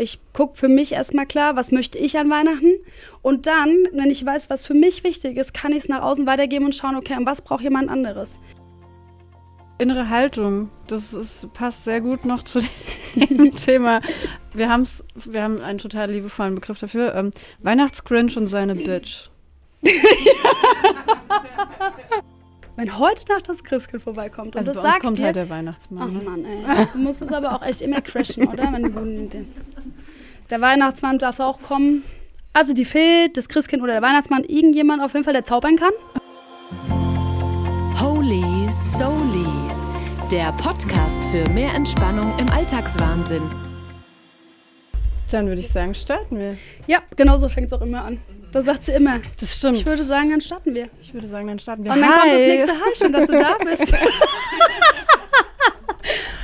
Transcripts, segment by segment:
Ich gucke für mich erstmal klar, was möchte ich an Weihnachten. Und dann, wenn ich weiß, was für mich wichtig ist, kann ich es nach außen weitergeben und schauen, okay, und was braucht jemand anderes. Innere Haltung, das ist, passt sehr gut noch zu dem Thema. Wir, haben's, wir haben einen total liebevollen Begriff dafür. Ähm, Weihnachtsgrinch und seine Bitch. Wenn heute Nacht das Christkind vorbeikommt und Also das bei uns sagt kommt dir, halt der Weihnachtsmann. Ach ne? Mann, ey. Du musst es aber auch echt immer crashen, oder? Wenn du. Der Weihnachtsmann darf auch kommen. Also die Fee, das Christkind oder der Weihnachtsmann, irgendjemand auf jeden Fall, der zaubern kann. Holy Soli, der Podcast für mehr Entspannung im Alltagswahnsinn. Dann würde ich sagen, starten wir. Ja, genau so fängt es auch immer an. Das sagt sie immer. Das stimmt. Ich würde sagen, dann starten wir. Ich würde sagen, dann starten wir. Und dann kommt das Hi. nächste Hi, schön, dass du da bist.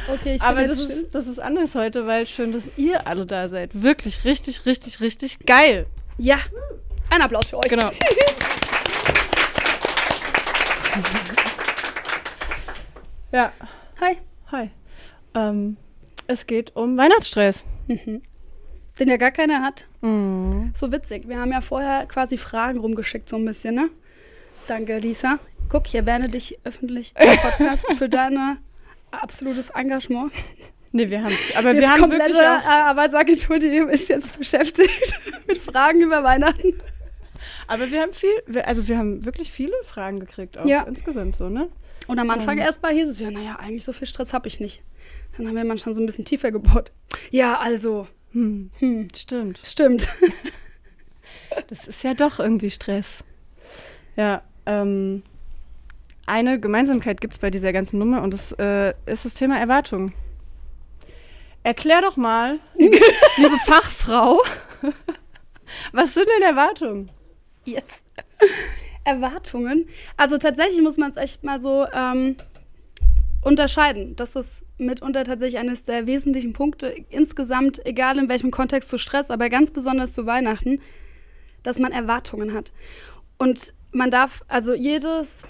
okay, ich bin Aber das ist, das ist anders heute, weil schön, dass ihr alle da seid. Wirklich richtig, richtig, richtig geil. Ja, ein Applaus für euch. Genau. ja, Hi. hi. Ähm, es geht um Weihnachtsstress. Den ja gar keiner hat. Mhm. So witzig. Wir haben ja vorher quasi Fragen rumgeschickt, so ein bisschen, ne? Danke, Lisa. Guck, hier werde dich öffentlich im Podcast für dein absolutes Engagement. Nee, wir haben aber wir haben komplette wirklich auch, äh, Arbeitsagentur, die ist jetzt beschäftigt mit Fragen über Weihnachten. aber wir haben viel, also wir haben wirklich viele Fragen gekriegt, auch Ja. insgesamt so, ne? Und am Anfang Ähm. erstmal hieß es, ja, naja, eigentlich so viel Stress habe ich nicht. Dann haben wir manchmal so ein bisschen tiefer gebohrt. Ja, also, Hm. hm, Stimmt. stimmt. Das ist ja doch irgendwie Stress. Ja, ähm, eine Gemeinsamkeit gibt es bei dieser ganzen Nummer und das äh, ist das Thema Erwartung. Erklär doch mal, liebe, Fachfrau, was sind denn Erwartungen? Yes. Erwartungen. Also tatsächlich muss man es echt mal so ähm, unterscheiden. Das ist mitunter tatsächlich eines der wesentlichen Punkte insgesamt, egal in welchem Kontext zu Stress, aber ganz besonders zu Weihnachten, dass man Erwartungen hat. Und man darf, also jedes,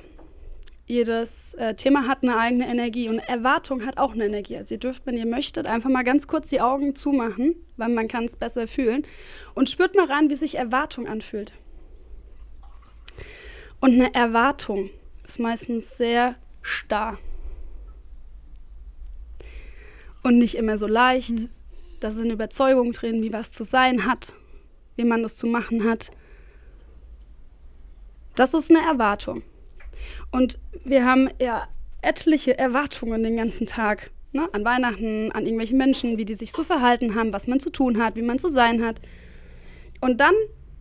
jedes äh, Thema hat eine eigene Energie und Erwartung hat auch eine Energie. Also ihr dürft, wenn ihr möchtet, einfach mal ganz kurz die Augen zumachen, weil man kann es besser fühlen und spürt mal rein, wie sich Erwartung anfühlt. Und eine Erwartung ist meistens sehr starr. Und nicht immer so leicht. Da sind Überzeugungen drin, wie was zu sein hat, wie man das zu machen hat. Das ist eine Erwartung. Und wir haben ja etliche Erwartungen den ganzen Tag. Ne? An Weihnachten, an irgendwelchen Menschen, wie die sich zu verhalten haben, was man zu tun hat, wie man zu sein hat. Und dann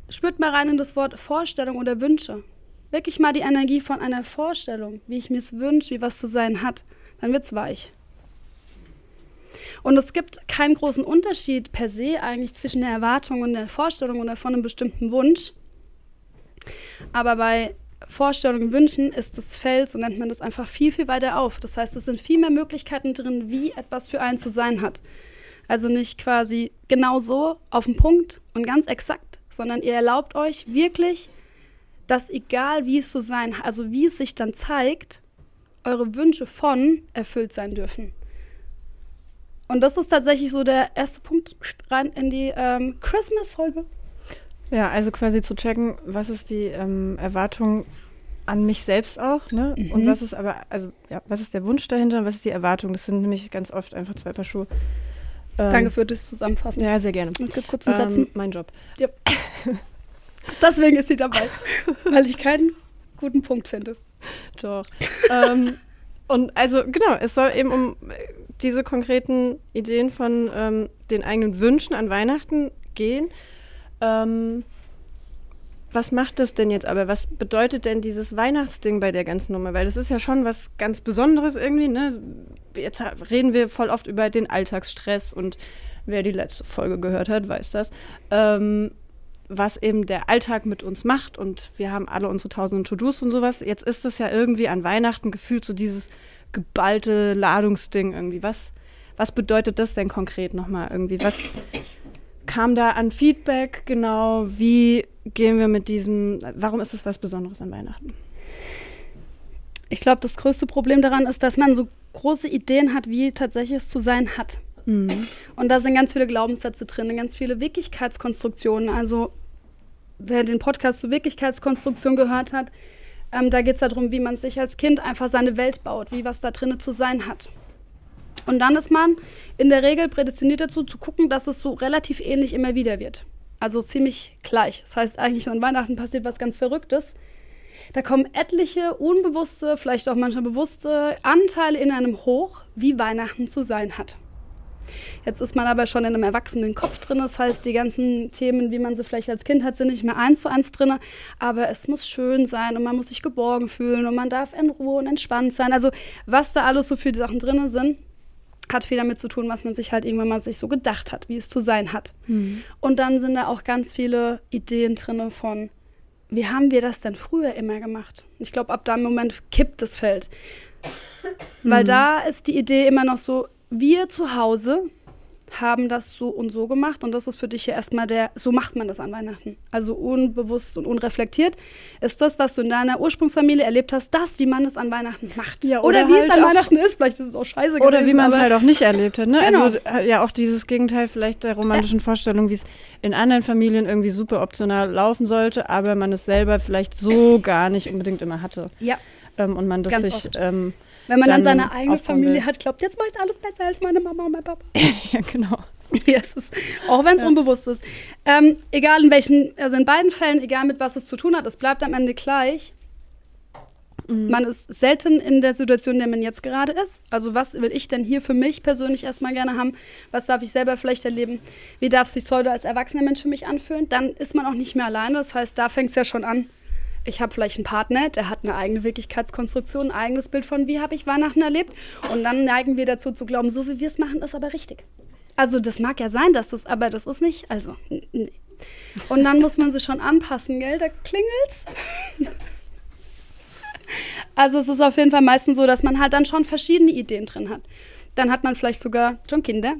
spürt mal rein in das Wort Vorstellung oder Wünsche. Wirklich mal die Energie von einer Vorstellung, wie ich mir es wünsche, wie was zu sein hat. Dann wird es weich. Und es gibt keinen großen Unterschied per se eigentlich zwischen der Erwartung und der Vorstellung oder von einem bestimmten Wunsch. Aber bei Vorstellungen und Wünschen ist das Feld, so nennt man das einfach viel, viel weiter auf. Das heißt, es sind viel mehr Möglichkeiten drin, wie etwas für einen zu sein hat. Also nicht quasi genau so auf den Punkt und ganz exakt, sondern ihr erlaubt euch wirklich, dass egal wie es so sein, also wie es sich dann zeigt, eure Wünsche von erfüllt sein dürfen. Und das ist tatsächlich so der erste Punkt rein in die ähm, Christmas-Folge. Ja, also quasi zu checken, was ist die ähm, Erwartung an mich selbst auch, ne? Und Mhm. was ist aber, also ja, was ist der Wunsch dahinter und was ist die Erwartung? Das sind nämlich ganz oft einfach zwei Paar Schuhe. Ähm, Danke für das Zusammenfassen. Ja, sehr gerne. Mit kurzen Sätzen. Ähm, mein Job. Deswegen ist sie dabei, weil ich keinen guten Punkt finde. Doch. ähm, und also genau, es soll eben um diese konkreten Ideen von ähm, den eigenen Wünschen an Weihnachten gehen. Ähm, was macht das denn jetzt aber? Was bedeutet denn dieses Weihnachtsding bei der ganzen Nummer? Weil das ist ja schon was ganz Besonderes irgendwie. Ne? Jetzt reden wir voll oft über den Alltagsstress und wer die letzte Folge gehört hat, weiß das. Ähm, was eben der Alltag mit uns macht und wir haben alle unsere tausenden To-Dos und sowas. Jetzt ist es ja irgendwie an Weihnachten gefühlt so dieses geballte Ladungsding irgendwie. Was, was bedeutet das denn konkret nochmal irgendwie? Was kam da an Feedback genau? Wie gehen wir mit diesem, warum ist es was Besonderes an Weihnachten? Ich glaube, das größte Problem daran ist, dass man so große Ideen hat, wie tatsächlich es zu sein hat. Mhm. Und da sind ganz viele Glaubenssätze drin, ganz viele Wirklichkeitskonstruktionen. Also wer den Podcast zur Wirklichkeitskonstruktion gehört hat, ähm, da geht es darum, wie man sich als Kind einfach seine Welt baut, wie was da drinnen zu sein hat. Und dann ist man in der Regel prädestiniert dazu, zu gucken, dass es so relativ ähnlich immer wieder wird. Also ziemlich gleich. Das heißt, eigentlich an Weihnachten passiert was ganz Verrücktes. Da kommen etliche unbewusste, vielleicht auch manchmal bewusste Anteile in einem hoch, wie Weihnachten zu sein hat. Jetzt ist man aber schon in einem erwachsenen Kopf drin. Das heißt, die ganzen Themen, wie man sie vielleicht als Kind hat, sind nicht mehr eins zu eins drin. Aber es muss schön sein und man muss sich geborgen fühlen und man darf in Ruhe und entspannt sein. Also was da alles so für die Sachen drin sind, hat viel damit zu tun, was man sich halt irgendwann mal sich so gedacht hat, wie es zu sein hat. Mhm. Und dann sind da auch ganz viele Ideen drin von, wie haben wir das denn früher immer gemacht? Ich glaube, ab dem Moment kippt das Feld. Mhm. Weil da ist die Idee immer noch so, wir zu Hause haben das so und so gemacht und das ist für dich ja erstmal der, so macht man das an Weihnachten. Also unbewusst und unreflektiert ist das, was du in deiner Ursprungsfamilie erlebt hast, das, wie man es an Weihnachten macht. Ja, oder, oder wie halt es an Weihnachten ist, vielleicht ist es auch scheiße Oder gewesen, wie man es halt auch nicht erlebt hat. Ne? Genau. Also äh, ja auch dieses Gegenteil vielleicht der romantischen. Vorstellung, wie es in anderen Familien irgendwie super optional laufen sollte, aber man es selber vielleicht so gar nicht unbedingt immer hatte. Ja. Ähm, und man das Ganz sich ähm, wenn man dann, dann seine eigene Familie hat, glaubt, jetzt mache ich alles besser als meine Mama und mein Papa. ja, genau. Ja, ist, auch wenn es ja. unbewusst ist. Ähm, egal in welchen, also in beiden Fällen, egal mit was es zu tun hat, es bleibt am Ende gleich. Mhm. Man ist selten in der Situation, in der man jetzt gerade ist. Also was will ich denn hier für mich persönlich erstmal gerne haben? Was darf ich selber vielleicht erleben? Wie darf es sich heute als erwachsener Mensch für mich anfühlen? Dann ist man auch nicht mehr alleine. Das heißt, da fängt es ja schon an ich habe vielleicht einen Partner, der hat eine eigene Wirklichkeitskonstruktion, ein eigenes Bild von, wie habe ich Weihnachten erlebt. Und dann neigen wir dazu zu glauben, so wie wir es machen, ist aber richtig. Also das mag ja sein, dass das, aber das ist nicht, also nee. Und dann muss man sich schon anpassen, gell? Da klingelt's. also es ist auf jeden Fall meistens so, dass man halt dann schon verschiedene Ideen drin hat. Dann hat man vielleicht sogar schon Kinder,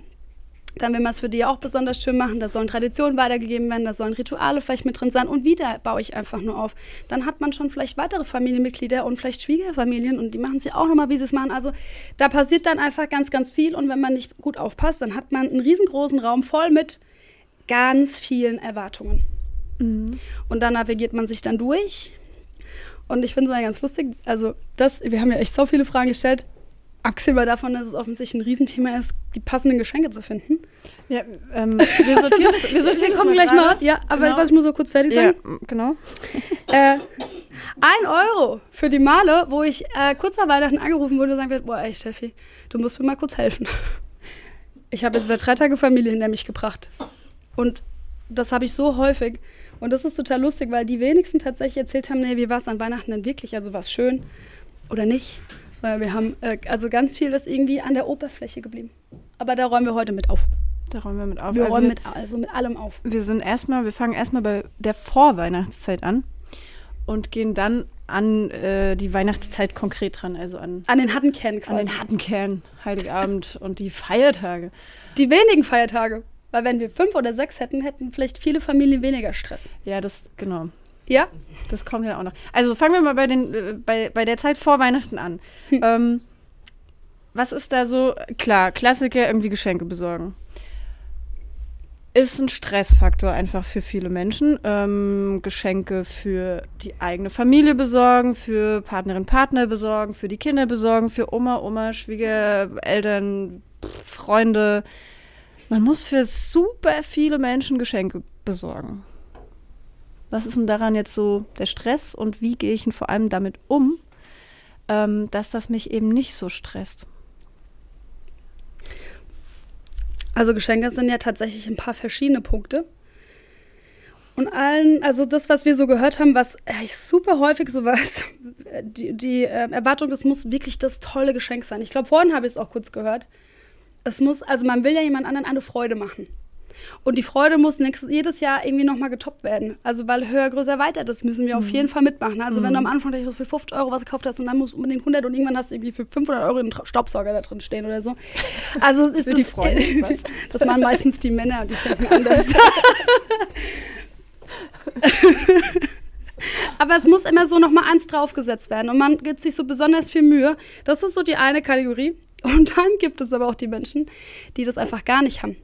dann will man es für die auch besonders schön machen. Da sollen Traditionen weitergegeben werden, da sollen Rituale vielleicht mit drin sein. Und wieder baue ich einfach nur auf. Dann hat man schon vielleicht weitere Familienmitglieder und vielleicht Schwiegerfamilien und die machen sich auch nochmal, wie sie es machen. Also da passiert dann einfach ganz, ganz viel. Und wenn man nicht gut aufpasst, dann hat man einen riesengroßen Raum voll mit ganz vielen Erwartungen. Mhm. Und dann navigiert man sich dann durch. Und ich finde es ganz lustig. Also, das, wir haben ja echt so viele Fragen gestellt abgesehen davon, dass es offensichtlich ein Riesenthema ist, die passenden Geschenke zu finden. Ja, ähm, wir sortieren das, wir, sortieren wir kommen gleich mal. Ja, aber genau. was ich muss so kurz fertig sagen. Ja, genau. Äh, ein Euro für die Male, wo ich äh, kurz nach Weihnachten angerufen wurde und sagen wird, boah, ey Steffi, du musst mir mal kurz helfen. Ich habe jetzt wieder drei Tage Familie hinter mich gebracht. Und das habe ich so häufig. Und das ist total lustig, weil die wenigsten tatsächlich erzählt haben, nee, wie war es an Weihnachten denn wirklich? Also war es schön oder nicht? Weil wir haben, äh, also ganz viel ist irgendwie an der Oberfläche geblieben. Aber da räumen wir heute mit auf. Da räumen wir mit auf. Wir also räumen mit, also mit allem auf. Wir sind erstmal, wir fangen erstmal bei der Vorweihnachtszeit an und gehen dann an äh, die Weihnachtszeit konkret dran, also an an den harten Kern quasi. An den harten Kern, Heiligabend und die Feiertage. Die wenigen Feiertage, weil wenn wir fünf oder sechs hätten, hätten vielleicht viele Familien weniger Stress. Ja, das genau. Ja? Das kommt ja auch noch. Also fangen wir mal bei, den, äh, bei, bei der Zeit vor Weihnachten an. Hm. Ähm, was ist da so? Klar, Klassiker, irgendwie Geschenke besorgen. Ist ein Stressfaktor einfach für viele Menschen. Ähm, Geschenke für die eigene Familie besorgen, für Partnerin, Partner besorgen, für die Kinder besorgen, für Oma, Oma, Schwiegereltern, Freunde. Man muss für super viele Menschen Geschenke besorgen. Was ist denn daran jetzt so der Stress und wie gehe ich denn vor allem damit um, ähm, dass das mich eben nicht so stresst? Also Geschenke sind ja tatsächlich ein paar verschiedene Punkte. Und allen, also das, was wir so gehört haben, was super häufig so war, die, die äh, Erwartung, es muss wirklich das tolle Geschenk sein. Ich glaube, vorhin habe ich es auch kurz gehört. Es muss, also man will ja jemand anderen eine Freude machen. Und die Freude muss nächstes, jedes Jahr irgendwie nochmal getoppt werden. Also, weil höher, größer, weiter, das müssen wir mhm. auf jeden Fall mitmachen. Also, mhm. wenn du am Anfang vielleicht für 50 Euro was gekauft hast und dann musst du unbedingt 100 und irgendwann hast du irgendwie für 500 Euro einen Staubsauger da drin stehen oder so. Also, ist für die Freude. das machen meistens die Männer und die schenken anders. Aber es muss immer so nochmal eins draufgesetzt werden und man gibt sich so besonders viel Mühe. Das ist so die eine Kategorie. Und dann gibt es aber auch die Menschen, die das einfach gar nicht haben.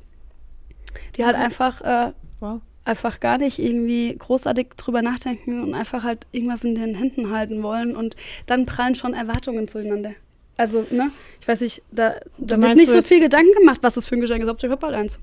Die halt einfach, äh, Wow. einfach gar nicht irgendwie großartig drüber nachdenken und einfach halt irgendwas in den Händen halten wollen und dann prallen schon Erwartungen zueinander. Also, ne, ich weiß nicht, da, da wird nicht so viel Gedanken gemacht, was das für ein Geschenk ist. Hauptsache bald eins.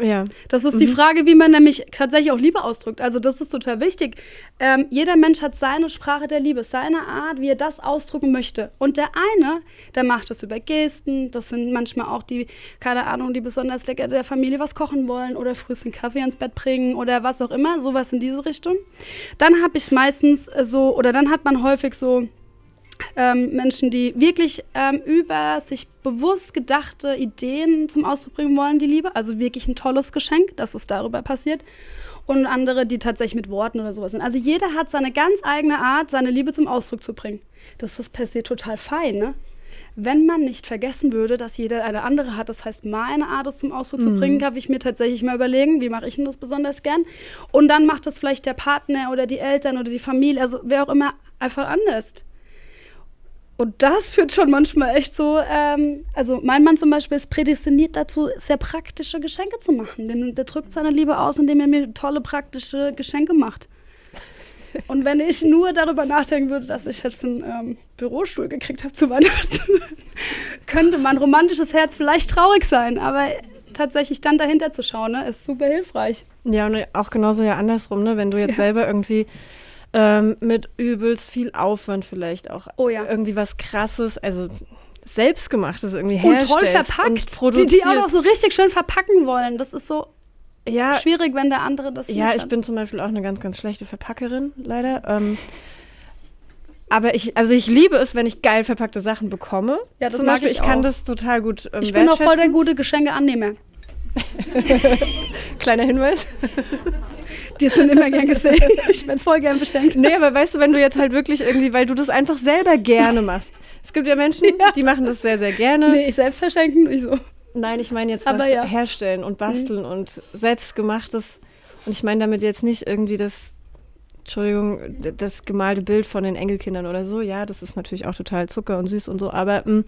Ja. Das ist die Frage, wie man nämlich tatsächlich auch Liebe ausdrückt. Also das ist total wichtig. Ähm, jeder Mensch hat seine Sprache der Liebe, seine Art, wie er das ausdrücken möchte. Und der eine, der macht das über Gesten. Das sind manchmal auch die, keine Ahnung, die besonders lecker der Familie was kochen wollen oder frühst einen Kaffee ins Bett bringen oder was auch immer. Sowas in diese Richtung. Dann habe ich meistens äh, so, oder dann hat man häufig so ähm, Menschen, die wirklich ähm, über sich bewusst gedachte Ideen zum Ausdruck bringen wollen, die Liebe. Also wirklich ein tolles Geschenk, dass es darüber passiert. Und andere, die tatsächlich mit Worten oder sowas sind. Also jeder hat seine ganz eigene Art, seine Liebe zum Ausdruck zu bringen. Das ist per se total fein, ne? Wenn man nicht vergessen würde, dass jeder eine andere hat, das heißt, meine Art, es zum Ausdruck zu bringen, darf ich mir tatsächlich mal überlegen, wie mache ich denn das besonders gern? Und dann macht das vielleicht der Partner oder die Eltern oder die Familie, also wer auch immer, einfach anders. Und das führt schon manchmal echt so, ähm, also mein Mann zum Beispiel ist prädestiniert dazu, sehr praktische Geschenke zu machen. Denn der drückt seine Liebe aus, indem er mir tolle praktische Geschenke macht. Und wenn ich nur darüber nachdenken würde, dass ich jetzt einen ähm, Bürostuhl gekriegt habe zu Weihnachten, könnte mein romantisches Herz vielleicht traurig sein. Aber tatsächlich dann dahinter zu schauen, ne, ist super hilfreich. Ja, und auch genauso ja andersrum, ne? Wenn du jetzt Ja. selber irgendwie ähm, mit übelst viel Aufwand vielleicht auch Oh ja. irgendwie was krasses, also selbstgemachtes irgendwie Und herstellst toll und verpackt. Die, produzierst. die auch noch so richtig schön verpacken wollen. Das ist so ja, schwierig, wenn der andere das Ja, ich bin zum Beispiel auch eine ganz, ganz schlechte Verpackerin, leider. Ähm, aber ich, also ich liebe es, wenn ich geil verpackte Sachen bekomme. Ja, das zum mag Beispiel, ich ich kann das total gut ähm, Ich bin auch voll der gute Geschenkeannehmer. Kleiner Hinweis. Die sind immer gern gesehen. Ich bin voll gern beschenkt. nee, aber weißt du, wenn du jetzt halt wirklich irgendwie, weil du das einfach selber gerne machst. Es gibt ja Menschen, die machen das sehr, sehr gerne. Nee, ich selbst verschenken, nicht so. Nein, ich meine jetzt Aber was ja. herstellen und basteln und selbstgemachtes. Und ich meine damit jetzt nicht irgendwie das, Entschuldigung, das gemalte Bild von den Enkelkindern oder so. Ja, das ist natürlich auch total zucker und süß und so, aber mh,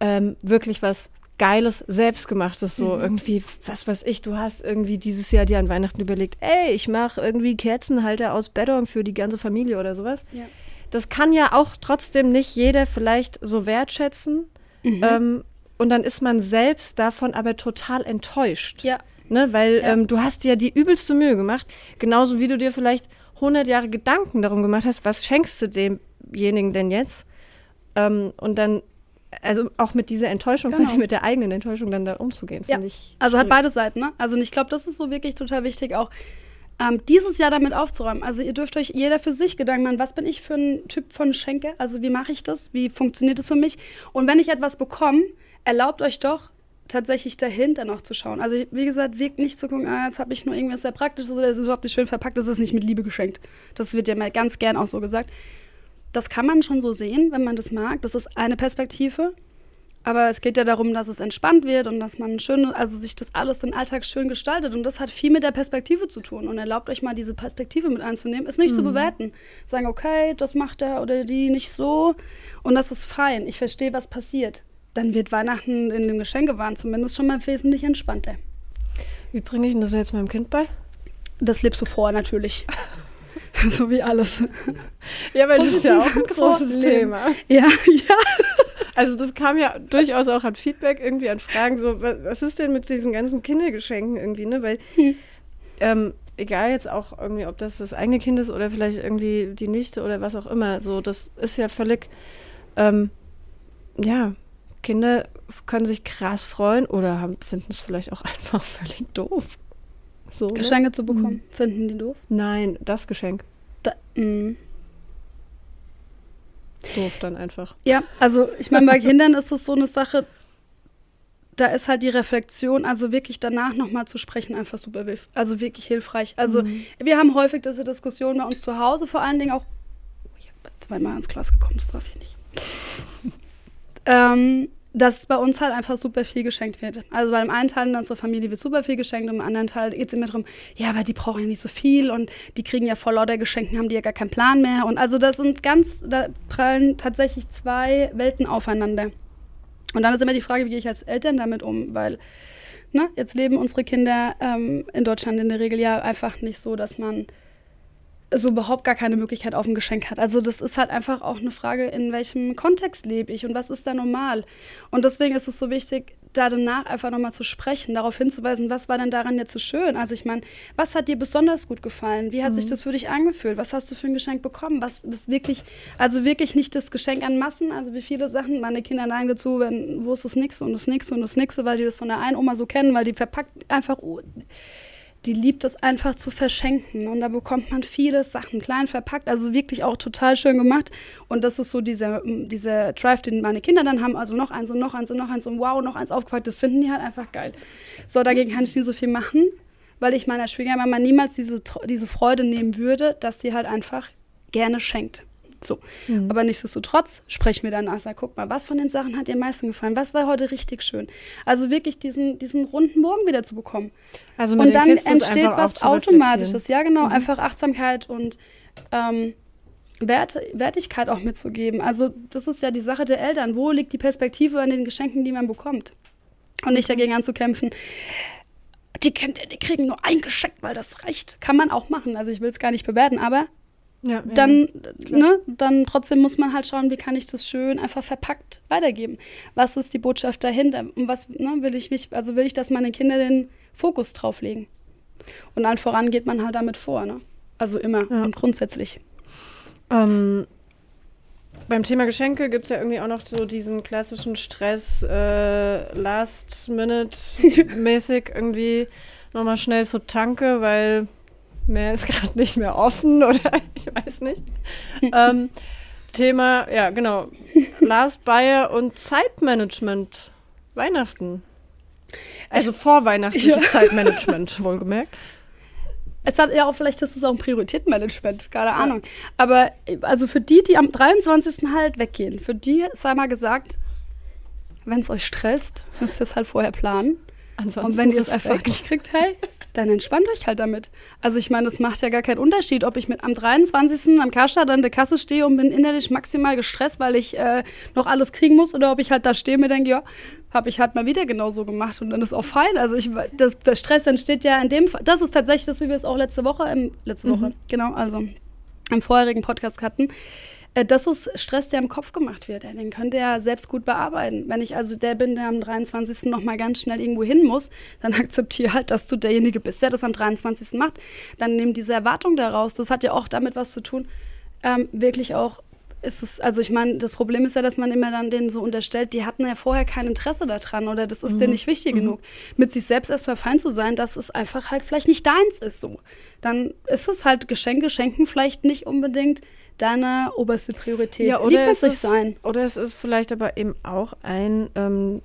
ähm, wirklich was Geiles, Selbstgemachtes, so irgendwie, was weiß ich, du hast irgendwie dieses Jahr dir an Weihnachten überlegt, ey, ich mache irgendwie Kerzenhalter aus Beton für die ganze Familie oder sowas. Ja. Das kann ja auch trotzdem nicht jeder vielleicht so wertschätzen. Ähm, und dann ist man selbst davon aber total enttäuscht. Ja. Ne? Weil Ja. ähm, du hast dir die übelste Mühe gemacht, genauso wie du dir vielleicht 100 Jahre Gedanken darum gemacht hast, was schenkst du demjenigen denn jetzt? Ähm, und dann, also auch mit dieser Enttäuschung, Genau. quasi mit der eigenen Enttäuschung dann da umzugehen, Ja. finde ich. Also hat beide Seiten, ne? Also ich glaube, das ist so wirklich total wichtig, auch ähm, dieses Jahr damit aufzuräumen. Also ihr dürft euch jeder für sich Gedanken machen, was bin ich für ein Typ von Schenke? Also wie mache ich das? Wie funktioniert das für mich? Und wenn ich etwas bekomme, erlaubt euch doch tatsächlich dahinter noch zu schauen. Also wie gesagt, wirkt nicht zu gucken, ah, jetzt habe ich nur irgendwas sehr Praktisches oder das ist überhaupt nicht schön verpackt, das ist nicht mit Liebe geschenkt. Das wird ja mal ganz gern auch so gesagt. Das kann man schon so sehen, wenn man das mag. Das ist eine Perspektive. Aber es geht ja darum, dass es entspannt wird und dass man schön, also sich das alles den Alltag schön gestaltet. Und das hat viel mit der Perspektive zu tun. Und erlaubt euch mal diese Perspektive mit einzunehmen, ist nicht zu bewerten. Sagen, okay, das macht er oder die nicht so. Und das ist fein. Ich verstehe, was passiert. Dann wird Weihnachten in dem Geschenkewahn zumindest schon mal wesentlich entspannter. Wie bringe ich denn das jetzt meinem Kind bei? Das lebst du vor, natürlich. so wie alles. Ja, weil das ist ja auch ein großes Thema. Ja, ja. Also das kam ja durchaus auch an Feedback, irgendwie an Fragen, so, was, was ist denn mit diesen ganzen Kindergeschenken irgendwie, ne? Weil, ähm, egal jetzt auch irgendwie, ob das das eigene Kind ist oder vielleicht irgendwie die Nichte oder was auch immer, so, das ist ja völlig, ähm, ja, Kinder können sich krass freuen oder finden es vielleicht auch einfach völlig doof. So, ne? Geschenke zu bekommen, finden die doof. Nein, das Geschenk. Da, mm. Doof dann einfach. Ja, also ich meine, bei Kindern ist es so eine Sache, da ist halt die Reflexion, also wirklich danach nochmal zu sprechen, einfach super also wirklich hilfreich. Also wir haben häufig diese Diskussion bei uns zu Hause, vor allen Dingen auch, oh, ich habe zweimal ins Glas gekommen, das darf ich nicht. ähm, dass bei uns halt einfach super viel geschenkt wird. Also bei dem einen Teil in unserer Familie wird super viel geschenkt und beim anderen Teil geht es immer darum, ja, aber die brauchen ja nicht so viel und die kriegen ja voll lauter Geschenken, haben die ja gar keinen Plan mehr. Und also das sind ganz, da prallen tatsächlich zwei Welten aufeinander. Und dann ist immer die Frage, wie gehe ich als Eltern damit um, weil ne, jetzt leben unsere Kinder ähm, in Deutschland in der Regel ja einfach nicht so, dass man so überhaupt gar keine Möglichkeit auf ein Geschenk hat. Also das ist halt einfach auch eine Frage, in welchem Kontext lebe ich und was ist da normal. Und deswegen ist es so wichtig, da danach einfach nochmal zu sprechen, darauf hinzuweisen, was war denn daran jetzt so schön? Also ich meine, was hat dir besonders gut gefallen? Wie hat mhm. sich das für dich angefühlt? Was hast du für ein Geschenk bekommen? Was ist wirklich, also wirklich nicht das Geschenk an Massen, also wie viele Sachen, meine Kinder neigen dazu, wenn, wo ist das Nächste und das Nächste und das Nächste, weil die das von der einen Oma so kennen, weil die verpackt einfach die liebt es einfach zu verschenken. Und da bekommt man viele Sachen klein verpackt, also wirklich auch total schön gemacht. Und das ist so dieser, dieser Drive, den meine Kinder dann haben. Also noch eins und noch eins und noch eins und wow, noch eins aufgepackt. Das finden die halt einfach geil. So, dagegen kann ich nicht so viel machen, weil ich meiner Schwiegermama niemals diese, diese Freude nehmen würde, dass sie halt einfach gerne schenkt. So. Mhm. Aber nichtsdestotrotz sprechen wir danach, sag, guck mal, was von den Sachen hat dir am meisten gefallen? Was war heute richtig schön? Also wirklich diesen, diesen runden Morgen wieder zu bekommen. Also und dann entsteht was Automatisches. Ja, genau. Mhm. Einfach Achtsamkeit und ähm, Wert, Wertigkeit auch mitzugeben. Also das ist ja die Sache der Eltern. Wo liegt die Perspektive an den Geschenken, die man bekommt? Und nicht dagegen anzukämpfen. Die, die kriegen nur ein Geschenk, weil das reicht. Kann man auch machen. Also ich will es gar nicht bewerten, aber ja, dann, ja, ne, dann trotzdem muss man halt schauen, wie kann ich das schön einfach verpackt weitergeben. Was ist die Botschaft dahinter? Und was ne, will ich, also will ich, dass meine Kinder den Fokus drauf legen. Und allen voran geht man halt damit vor, ne? Also immer ja. und grundsätzlich. Ähm, beim Thema Geschenke gibt es ja irgendwie auch noch so diesen klassischen Stress, äh, Last-Minute-mäßig irgendwie nochmal schnell zur Tanke, weil mehr ist gerade nicht mehr offen oder ich weiß nicht. ähm, Thema, ja, genau. Last Buyer und Zeitmanagement. Weihnachten. Also vorweihnachtliches ja. Zeitmanagement, wohlgemerkt. Es hat ja auch, vielleicht ist es auch ein Prioritätenmanagement, keine Ahnung. Aber also für die, die am 23. halt weggehen, für die sei mal gesagt, wenn es euch stresst, müsst ihr es halt vorher planen. Ansonsten und wenn ihr es einfach nicht kriegt, hey, dann entspannt euch halt damit. Also ich meine, es macht ja gar keinen Unterschied, ob ich mit am 23. am Kascha dann der Kasse stehe und bin innerlich maximal gestresst, weil ich äh, noch alles kriegen muss, oder ob ich halt da stehe und mir denke, ja, habe ich halt mal wieder genauso gemacht und dann ist auch fein. Also ich, das, der Stress entsteht ja in dem Fall, das ist tatsächlich das, wie wir es auch letzte Woche, im, letzte mhm. Woche, genau, also im vorherigen Podcast hatten, das ist Stress, der im Kopf gemacht wird. Den könnt ihr ja selbst gut bearbeiten. Wenn ich also der bin, der am 23. noch mal ganz schnell irgendwo hin muss, dann akzeptiere halt, dass du derjenige bist, der das am 23. macht. Dann nimm diese Erwartung daraus. Das hat ja auch damit was zu tun, ähm, wirklich auch ist es, also ich meine, das Problem ist ja, dass man immer dann denen so unterstellt, die hatten ja vorher kein Interesse daran oder das ist mhm. denen nicht wichtig mhm. genug. Mit sich selbst erstmal fein zu sein, dass es einfach halt vielleicht nicht deins ist so. Dann ist es halt Geschenke schenken vielleicht nicht unbedingt deine oberste Priorität. Ja, oder es ist, sein. Oder es ist vielleicht aber eben auch ein, ähm,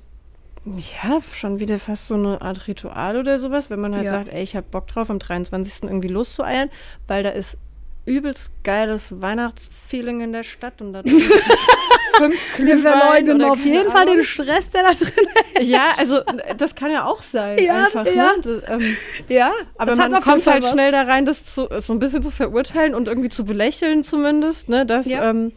ja, schon wieder fast so eine Art Ritual oder sowas, wenn man halt ja. sagt, ey, ich habe Bock drauf, am 23. irgendwie loszueiern, weil da ist übelst geiles Weihnachtsfeeling in der Stadt und da fünf Wir verleugnen auf jeden Fall den Stress, der da drin ist. Ja, also das kann ja auch sein. Ja, einfach, ja. Ne? Das, ähm, ja aber man kommt halt was. schnell da rein, das zu, so ein bisschen zu verurteilen und irgendwie zu belächeln zumindest, ne, dass ja. Ähm,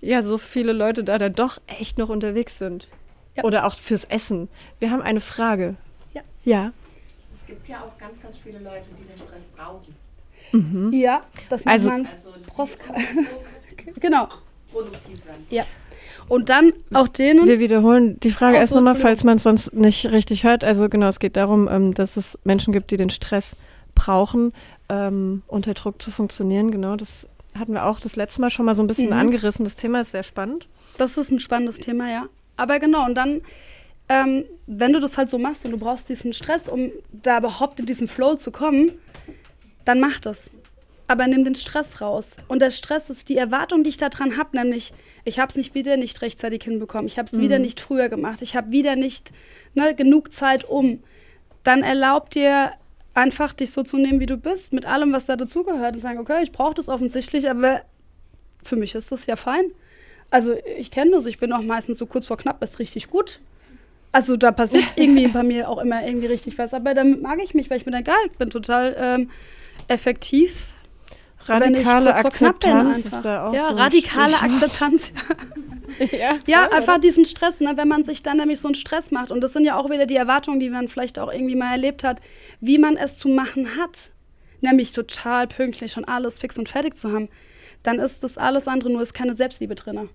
ja so viele Leute da dann doch echt noch unterwegs sind. Ja. Oder auch fürs Essen. Wir haben eine Frage. Ja. Ja. Es gibt ja auch ganz, ganz viele Leute, die den Stress. Mhm. Ja, das also, man also genau. Produktiv werden. Ja. Und dann auch denen. Wir wiederholen die Frage erst so, nochmal, falls man es sonst nicht richtig hört. Also genau, es geht darum, ähm, dass es Menschen gibt, die den Stress brauchen, ähm, unter Druck zu funktionieren. Genau, das hatten wir auch das letzte Mal schon mal so ein bisschen mhm. angerissen. Das Thema ist sehr spannend. Das ist ein spannendes Thema, ja. Aber genau, und dann, ähm, wenn du das halt so machst und du brauchst diesen Stress, um da überhaupt in diesen Flow zu kommen, dann mach das. Aber nimm den Stress raus. Und der Stress ist die Erwartung, die ich daran habe, nämlich, ich habe es nicht wieder nicht rechtzeitig hinbekommen, ich habe es mhm. wieder nicht früher gemacht, ich habe wieder nicht ne, genug Zeit um. Dann erlaubt dir einfach, dich so zu nehmen, wie du bist, mit allem, was da dazugehört und sagen, okay, ich brauche das offensichtlich, aber für mich ist das ja fein. Also ich kenne das, ich bin auch meistens so kurz vor knapp, ist richtig gut. Also da passiert irgendwie bei mir auch immer irgendwie richtig was. Aber damit mag ich mich, weil ich mir dann geil, ich bin total ähm, effektiv. Radikale Akzeptanz ist da auch ja, so radikale. Akzeptanz. ja, Ja, voll, einfach oder? diesen Stress, ne? wenn man sich dann nämlich so einen Stress macht. Und das sind ja auch wieder die Erwartungen, die man vielleicht auch irgendwie mal erlebt hat, wie man es zu machen hat. Nämlich total pünktlich schon alles fix und fertig zu haben. Dann ist das alles andere nur, ist keine Selbstliebe drin.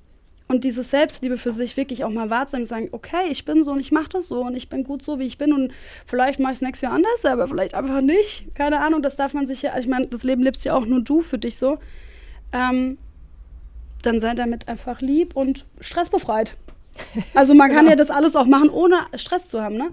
Und diese Selbstliebe für sich wirklich auch mal wahrzunehmen und sagen, okay, ich bin so und ich mache das so und ich bin gut so, wie ich bin und vielleicht mache ich es nächstes Jahr anders, aber vielleicht einfach nicht. Keine Ahnung, das darf man sich ja, ich meine, das Leben lebst ja auch nur du für dich so. Ähm, dann sei damit einfach lieb und stressbefreit. Also man kann ja das alles auch machen, ohne Stress zu haben, ne?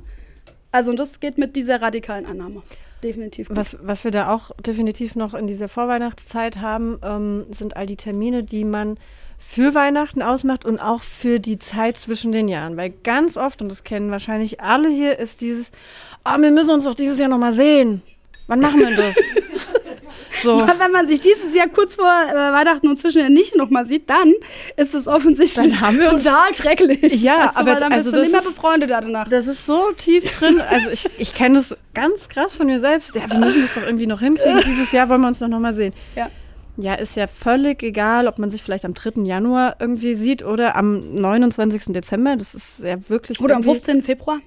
Also und das geht mit dieser radikalen Annahme. Definitiv. gut. Was, was wir da auch definitiv noch in dieser Vorweihnachtszeit haben, ähm, sind all die Termine, die man für Weihnachten ausmacht und auch für die Zeit zwischen den Jahren. Weil ganz oft, und das kennen wahrscheinlich alle hier, ist dieses, oh, wir müssen uns doch dieses Jahr nochmal sehen. Wann machen wir das? so. Wenn man sich dieses Jahr kurz vor äh, Weihnachten und zwischendurch nicht nochmal sieht, dann ist es offensichtlich Dann haben wir uns- total schrecklich. Ja, also, aber dann also bist du nicht mehr befreundet danach. Das ist so tief drin. Also ich, ich kenne das ganz krass von mir selbst. Ja, wir müssen das doch irgendwie noch hinkriegen. Dieses Jahr wollen wir uns doch nochmal sehen. Ja. Ja, ist ja völlig egal, ob man sich vielleicht am 3. Januar irgendwie sieht oder am 29. Dezember. Das ist ja wirklich. Oder am irgendwie- 15. Februar.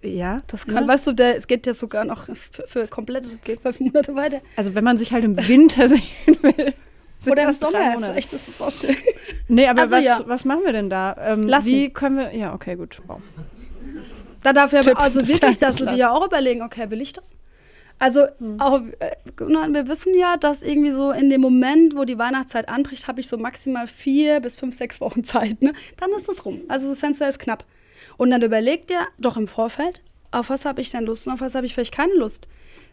Ja, Das kann, ne? weißt du, der, es geht ja sogar noch für, für komplette zwölf Monate weiter. Also wenn man sich halt im Winter sehen will. Oder im das Sommer. Vielleicht ist es auch schön. Nee, aber Also was, ja. was machen wir denn da? Ähm, Lassen. Wie können wir. Ja, okay, gut. Wow. Da darf ja also des wirklich, dass du dir ja auch überlegen, okay, will ich das? Also auch, äh, wir wissen ja, dass irgendwie so in dem Moment, wo die Weihnachtszeit anbricht, habe ich so maximal vier bis fünf, sechs Wochen Zeit. Ne? Dann ist es rum. Also das Fenster ist knapp. Und dann überlegt ihr doch im Vorfeld, auf was habe ich denn Lust und auf was habe ich vielleicht keine Lust.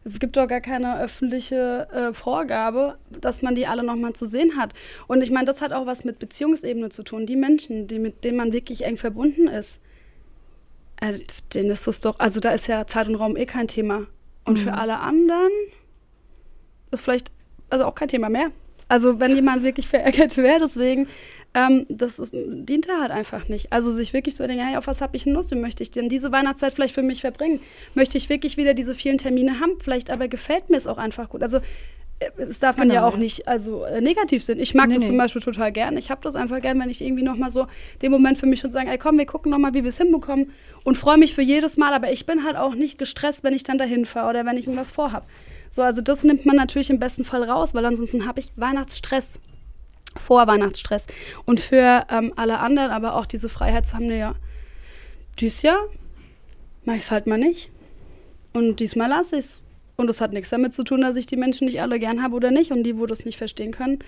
Es gibt doch gar keine öffentliche äh, Vorgabe, dass man die alle nochmal zu sehen hat. Und ich meine, das hat auch was mit Beziehungsebene zu tun. Die Menschen, die, mit denen man wirklich eng verbunden ist, äh, denen ist das doch, also da ist ja Zeit und Raum eh kein Thema. Und für alle anderen ist vielleicht also auch kein Thema mehr. Also wenn jemand wirklich verärgert wäre, deswegen, ähm, das ist, dient er halt einfach nicht. Also sich wirklich so denken, hey, auf was habe ich Lust? Wie möchte ich denn diese Weihnachtszeit vielleicht für mich verbringen? Möchte ich wirklich wieder diese vielen Termine haben? Vielleicht aber gefällt mir es auch einfach gut. Also äh, das darf man Genau, ja auch ja. nicht also äh, negativ sehen. Ich mag Nee, das nee. zum Beispiel total gern. Ich habe das einfach gern, wenn ich irgendwie noch mal so den Moment für mich schon sagen, ey komm, wir gucken noch mal, wie wir es hinbekommen und freue mich für jedes Mal. Aber ich bin halt auch nicht gestresst, wenn ich dann dahin fahre oder wenn ich irgendwas vorhab. So, also das nimmt man natürlich im besten Fall raus, weil ansonsten habe ich Weihnachtsstress. Vorweihnachtsstress. Und für ähm, alle anderen aber auch diese Freiheit zu haben, ja, dieses Jahr mache ich es halt mal nicht. Und diesmal lasse ich es. Und das hat nichts damit zu tun, dass ich die Menschen nicht alle gern habe oder nicht. Und die, wo das nicht verstehen können,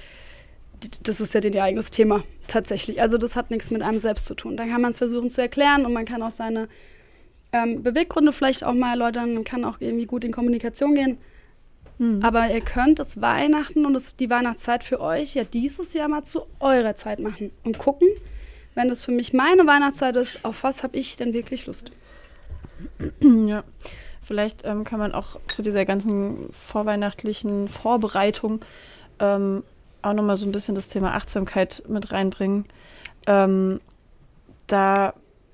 das ist ja ihr eigenes Thema tatsächlich. Also das hat nichts mit einem selbst zu tun. Dann kann man es versuchen zu erklären und man kann auch seine ähm, Beweggründe vielleicht auch mal erläutern. Man kann auch irgendwie gut in Kommunikation gehen. Aber ihr könnt das Weihnachten und das, die Weihnachtszeit für euch ja dieses Jahr mal zu eurer Zeit machen und gucken, wenn das für mich meine Weihnachtszeit ist, auf was habe ich denn wirklich Lust? Ja, vielleicht ähm, kann man auch zu dieser ganzen vorweihnachtlichen Vorbereitung ähm, auch nochmal so ein bisschen das Thema Achtsamkeit mit reinbringen. Ähm, da,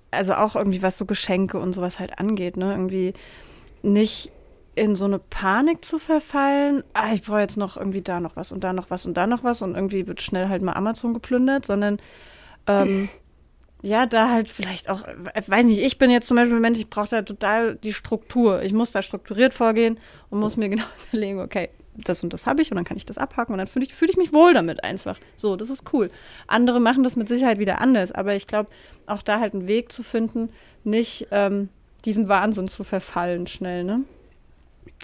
also auch irgendwie was so Geschenke und sowas halt angeht, ne? Irgendwie nicht in so eine Panik zu verfallen, ah, ich brauche jetzt noch irgendwie da noch was und da noch was und da noch was und irgendwie wird schnell halt mal Amazon geplündert, sondern ähm, ja, da halt vielleicht auch, äh, weiß nicht, ich bin jetzt zum Beispiel Mensch, ich brauche da total die Struktur. Ich muss da strukturiert vorgehen und muss mir genau überlegen, okay, das und das habe ich und dann kann ich das abhaken und dann fühle ich, fühl ich mich wohl damit einfach. So, das ist cool. Andere machen das mit Sicherheit wieder anders, aber ich glaube, auch da halt einen Weg zu finden, nicht ähm, diesem Wahnsinn zu verfallen schnell, ne?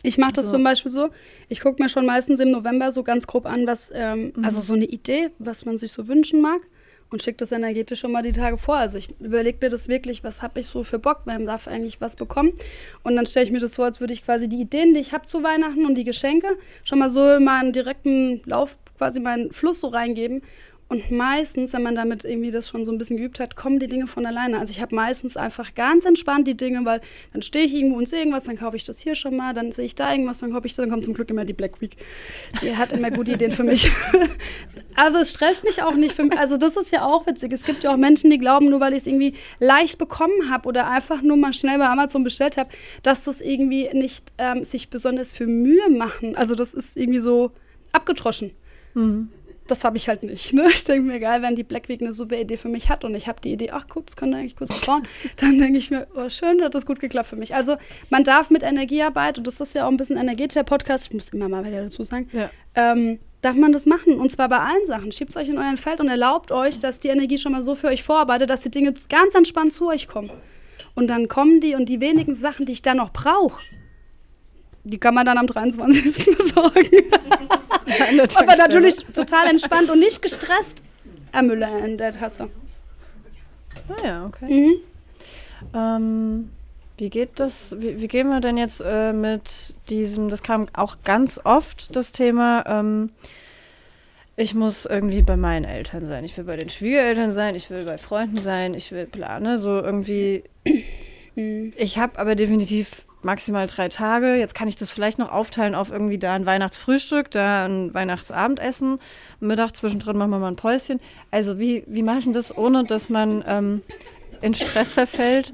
Ich mache das So. zum Beispiel so, ich gucke mir schon meistens im November so ganz grob an, was, ähm, also so eine Idee, was man sich so wünschen mag und schicke das energetisch schon mal die Tage vor. Also ich überlege mir das wirklich, was habe ich so für Bock, wer darf eigentlich was bekommen. Und dann stelle ich mir das so, als würde ich quasi die Ideen, die ich habe zu Weihnachten und die Geschenke, schon mal so in meinen direkten Lauf, quasi meinen Fluss so reingeben. Und meistens, wenn man damit irgendwie das schon so ein bisschen geübt hat, kommen die Dinge von alleine. Also ich habe meistens einfach ganz entspannt die Dinge, weil dann stehe ich irgendwo und sehe irgendwas, dann kaufe ich das hier schon mal, dann sehe ich da irgendwas, dann kaufe ich das, dann kommt zum Glück immer die Black Week. Die hat immer gute Ideen für mich. also es stresst mich auch nicht. Für, also das ist ja auch witzig. Es gibt ja auch Menschen, die glauben, nur weil ich es irgendwie leicht bekommen habe oder einfach nur mal schnell bei Amazon bestellt habe, dass das irgendwie nicht ähm, sich besonders für Mühe machen. Also das ist irgendwie so abgetroschen. Mhm das habe ich halt nicht. Ne? Ich denke mir, egal, wenn die Black Week eine super Idee für mich hat und ich habe die Idee, ach gut, das könnte eigentlich kurz bauen, dann denke ich mir, oh, schön, hat das gut geklappt für mich. Also man darf mit Energiearbeit, und das ist ja auch ein bisschen energetischer Podcast, ich muss immer mal wieder dazu sagen, ja. ähm, darf man das machen. Und zwar bei allen Sachen. Schiebt es euch in euren Feld und erlaubt euch, dass die Energie schon mal so für euch vorarbeitet, dass die Dinge ganz entspannt zu euch kommen. Und dann kommen die und die wenigen Sachen, die ich dann noch brauche, die kann man dann am 23. besorgen. Aber natürlich total entspannt und nicht gestresst. Herr Müller in der Tasse. Ah ja, okay. Mhm. Ähm, wie geht das, wie, wie, gehen wir denn jetzt äh, mit diesem, das kam auch ganz oft, das Thema, ähm, ich muss irgendwie bei meinen Eltern sein, ich will bei den Schwiegereltern sein, ich will bei Freunden sein, ich will plane, so irgendwie. Mhm. Ich habe aber definitiv maximal drei Tage. Jetzt kann ich das vielleicht noch aufteilen auf irgendwie da ein Weihnachtsfrühstück, da ein Weihnachtsabendessen, Mittag zwischendrin machen wir mal ein Päuschen. Also wie, wie mache ich das, ohne dass man ähm, in Stress verfällt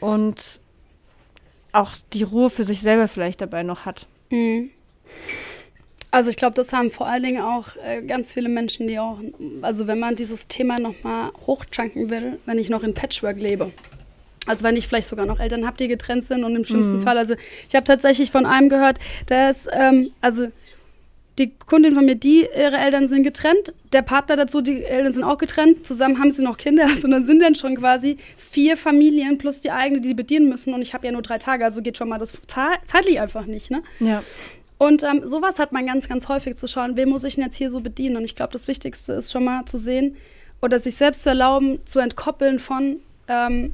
und auch die Ruhe für sich selber vielleicht dabei noch hat? Mhm. Also ich glaube, das haben vor allen Dingen auch äh, ganz viele Menschen, die auch, also wenn man dieses Thema nochmal hochchunken will, wenn ich noch in Patchwork lebe also wenn ich vielleicht sogar noch Eltern habe, die getrennt sind und im schlimmsten mhm. Fall, also ich habe tatsächlich von einem gehört, dass, ähm, also die Kundin von mir, die, ihre Eltern sind getrennt, der Partner dazu, die Eltern sind auch getrennt, zusammen haben sie noch Kinder, also dann sind dann schon quasi vier Familien plus die eigene, die sie bedienen müssen und ich habe ja nur drei Tage, also geht schon mal das zeitlich einfach nicht, ne? Ja. Und ähm, sowas hat man ganz, ganz häufig zu schauen, wen muss ich denn jetzt hier so bedienen? Und ich glaube, das Wichtigste ist schon mal zu sehen oder sich selbst zu erlauben, zu entkoppeln von, ähm,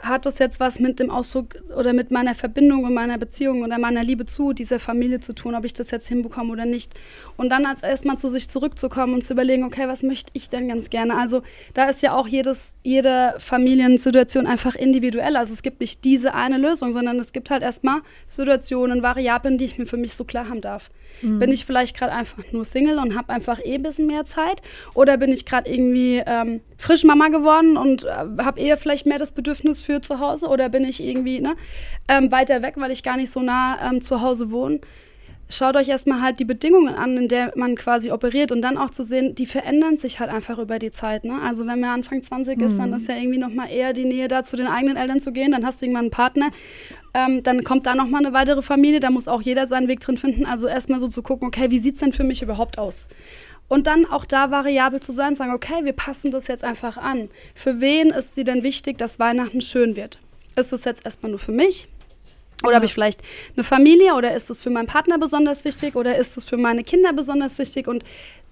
hat das jetzt was mit dem Ausdruck oder mit meiner Verbindung und meiner Beziehung oder meiner Liebe zu dieser Familie zu tun, ob ich das jetzt hinbekomme oder nicht. Und dann als erstmal zu sich zurückzukommen und zu überlegen, okay, was möchte ich denn ganz gerne? Also da ist ja auch jedes, jede Familiensituation einfach individuell. Also es gibt nicht diese eine Lösung, sondern es gibt halt erstmal Situationen, Variablen, die ich mir für mich so klar haben darf. Mhm. Bin ich vielleicht gerade einfach nur Single und habe einfach eh ein bisschen mehr Zeit? Oder bin ich gerade irgendwie ähm, frisch Mama geworden und äh, habe eher vielleicht mehr das Bedürfnis für zu Hause? Oder bin ich irgendwie ne, ähm, weiter weg, weil ich gar nicht so nah ähm, zu Hause wohne? Schaut euch erstmal halt die Bedingungen an, in der man quasi operiert und dann auch zu sehen, die verändern sich halt einfach über die Zeit. Ne? Also wenn man Anfang 20 ist, dann mhm. ist ja irgendwie nochmal eher die Nähe da, zu den eigenen Eltern zu gehen. Dann hast du irgendwann einen Partner ähm, dann kommt da nochmal eine weitere Familie, da muss auch jeder seinen Weg drin finden. Also erstmal so zu gucken, okay, wie sieht es denn für mich überhaupt aus? Und dann auch da variabel zu sein, sagen, okay, wir passen das jetzt einfach an. Für wen ist sie denn wichtig, dass Weihnachten schön wird? Ist es jetzt erstmal nur für mich? Oder ja. habe ich vielleicht eine Familie oder ist es für meinen Partner besonders wichtig oder ist es für meine Kinder besonders wichtig? Und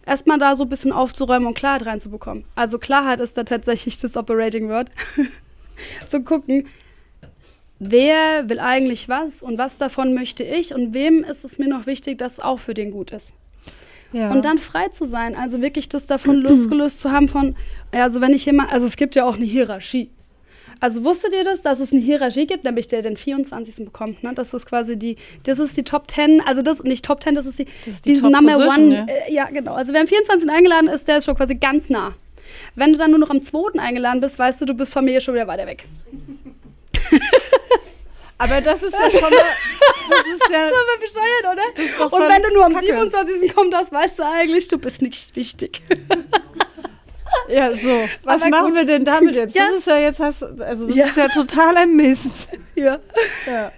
erstmal da so ein bisschen aufzuräumen und Klarheit reinzubekommen. Also Klarheit ist da tatsächlich das Operating Word. zu gucken, wer will eigentlich was und was davon möchte ich und wem ist es mir noch wichtig, dass es auch für den gut ist. Ja. Und dann frei zu sein, also wirklich das davon losgelöst zu haben von, also wenn ich jemand, also es gibt ja auch eine Hierarchie. Also wusstet ihr das, dass es eine Hierarchie gibt, nämlich der den 24. bekommt, ne? Das ist quasi die, das ist die Top 10, also das, nicht Top 10, das ist die, das ist die, die Number One. Ja. Äh, ja, genau. Also wer am 24. eingeladen ist, der ist schon quasi ganz nah. Wenn du dann nur noch am 2. eingeladen bist, weißt du, du bist von mir schon wieder weiter weg. Aber das ist ja schon mal. Das ist ja. Das ist aber bescheuert, oder? Und wenn du nur am Kacke. 27. kommst, das weißt du eigentlich, du bist nicht wichtig. Ja, so. Was aber machen gut. wir denn damit jetzt? Ja. Das ist ja jetzt, hast, also das ja. ist ja total ein Mist. Ja. ja.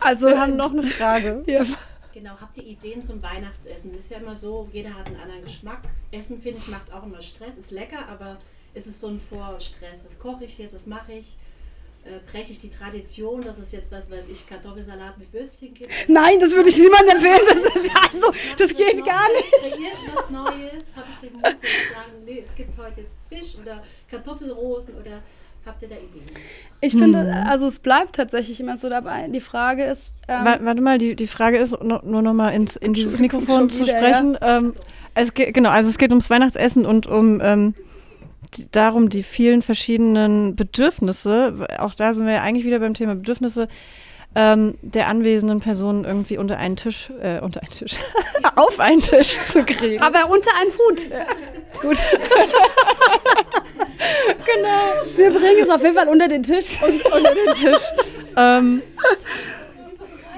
Also, wir haben noch eine Frage. Ja. Genau, habt ihr Ideen zum Weihnachtsessen? Das ist ja immer so, jeder hat einen anderen Geschmack. Essen, finde ich, macht auch immer Stress. Ist lecker, aber ist es so ein Vorstress? Was koche ich jetzt? Was mache ich? Äh, breche ich die Tradition, dass es jetzt, was weiß ich, Kartoffelsalat mit Würstchen gibt. Nein, das würde ich niemandem empfehlen. Das, ist also, das geht gar nicht. Kreiere ich was Neues? Habe ich den Mut zu sagen, nee, es gibt heute jetzt Fisch oder Kartoffelrosen oder Habt ihr da Ideen? Ich hm. finde, also es bleibt tatsächlich immer so dabei. Die Frage ist. Ähm, warte mal, die, die Frage ist, nur, nur noch mal ins, in dieses Mikrofon zu sprechen. Ja. Ähm, Es geht, genau, also es geht ums Weihnachtsessen und um ähm, darum, die vielen verschiedenen Bedürfnisse, auch da sind wir ja eigentlich wieder beim Thema Bedürfnisse, ähm, der anwesenden Personen irgendwie unter einen Tisch, äh, unter einen Tisch, auf einen Tisch zu kriegen. Aber unter einen Hut. Gut. genau. Wir bringen es auf jeden Fall unter den Tisch. Und unter den Tisch. ähm,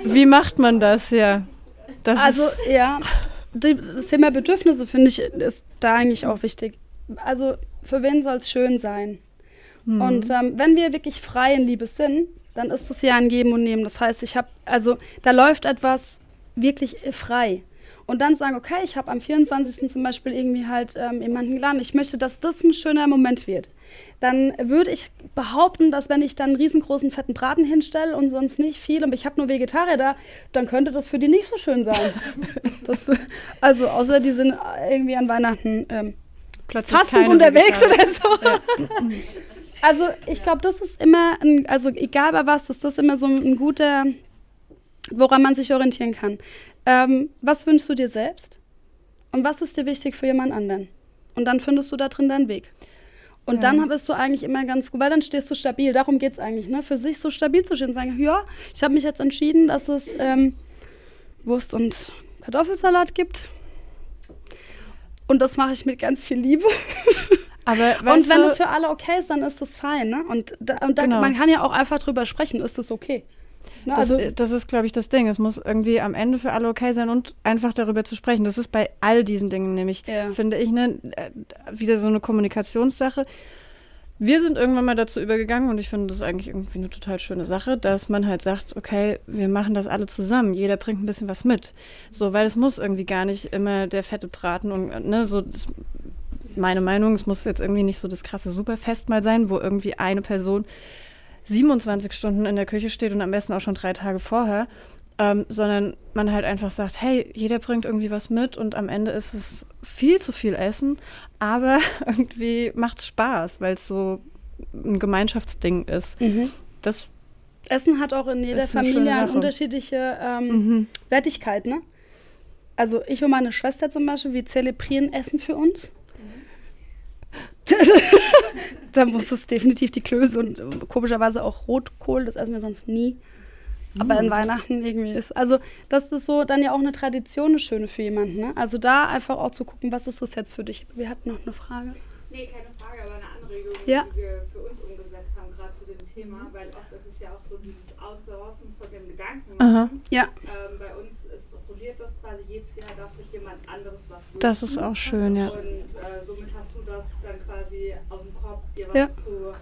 wie macht man das, ja? Das Also, ja, das Thema Bedürfnisse, finde ich, ist da eigentlich auch wichtig. Also, für wen soll es schön sein? hm. Und ähm, wenn wir wirklich frei in Liebe sind, dann ist es ja ein Geben und Nehmen. Das heißt, ich habe, also da läuft etwas wirklich frei. Und dann sagen, okay, ich habe am 24. zum Beispiel irgendwie halt ähm, jemanden geladen. Ich möchte, dass das ein schöner Moment wird. Dann würde ich behaupten, dass wenn ich dann einen riesengroßen fetten Braten hinstelle und sonst nicht viel und ich habe nur Vegetarier da, dann könnte das für die nicht so schön sein. für, also außer die sind irgendwie an Weihnachten ähm, plötzlich fastend keine unterwegs oder so. Also ich glaube, das ist immer, ein, also egal bei was, ist das immer so ein guter, woran man sich orientieren kann. Ähm, was wünschst du dir selbst? Und was ist dir wichtig für jemand anderen? Und dann findest du da drin deinen Weg. Und Ja. dann bist du eigentlich immer ganz gut, weil dann stehst du stabil. Darum geht es eigentlich, ne? Für sich so stabil zu stehen und sagen, ja, ich habe mich jetzt entschieden, dass es ähm, Wurst und Kartoffelsalat gibt. Und das mache ich mit ganz viel Liebe. Aber und wenn es für alle okay ist, dann ist das fein, ne? Und, da, und da, Genau. man kann ja auch einfach drüber sprechen, ist das okay? Ne? Das, Also, das ist, glaube ich, das Ding. Es muss irgendwie am Ende für alle okay sein und einfach darüber zu sprechen. Das ist bei all diesen Dingen nämlich, Ja. finde ich, ne, äh, wieder so eine Kommunikationssache. Wir sind irgendwann mal dazu übergegangen und ich finde, das eigentlich irgendwie eine total schöne Sache, dass man halt sagt, okay, wir machen das alle zusammen. Jeder bringt ein bisschen was mit. So, weil es muss irgendwie gar nicht immer der fette Braten und, äh, ne, so, das, meine Meinung, es muss jetzt irgendwie nicht so das krasse Superfest mal sein, wo irgendwie eine Person 27 Stunden in der Küche steht und am besten auch schon drei Tage vorher, ähm, sondern man halt einfach sagt, hey, jeder bringt irgendwie was mit und am Ende ist es viel zu viel Essen, aber irgendwie macht es Spaß, weil es so ein Gemeinschaftsding ist. mhm. Das, Essen hat auch in jeder Familie eine unterschiedliche ähm, mhm. Wertigkeit, ne? Also ich und meine Schwester zum Beispiel, wir zelebrieren Essen für uns. da muss es definitiv die Klöße und äh, komischerweise auch Rotkohl, das essen wir sonst nie. Aber in Weihnachten irgendwie ist. Also, das ist so dann ja auch eine Tradition, eine schöne für jemanden. Ne? Also da einfach auch zu gucken, was ist das jetzt für dich? Wir hatten noch eine Frage. Nee, keine Frage, aber eine Anregung, Ja. die wir für uns umgesetzt haben, gerade zu dem Thema, weil oft ist es ja auch so dieses Outsourcen von dem Gedanken. Aha. Ja. Ähm, bei uns ist rolliert das quasi jedes Jahr, darf sich jemand anderes was wünschen. Das ist auch schön, ja. Und äh, somit hast du das dann quasi aus dem Kopf, dir was Ja. zu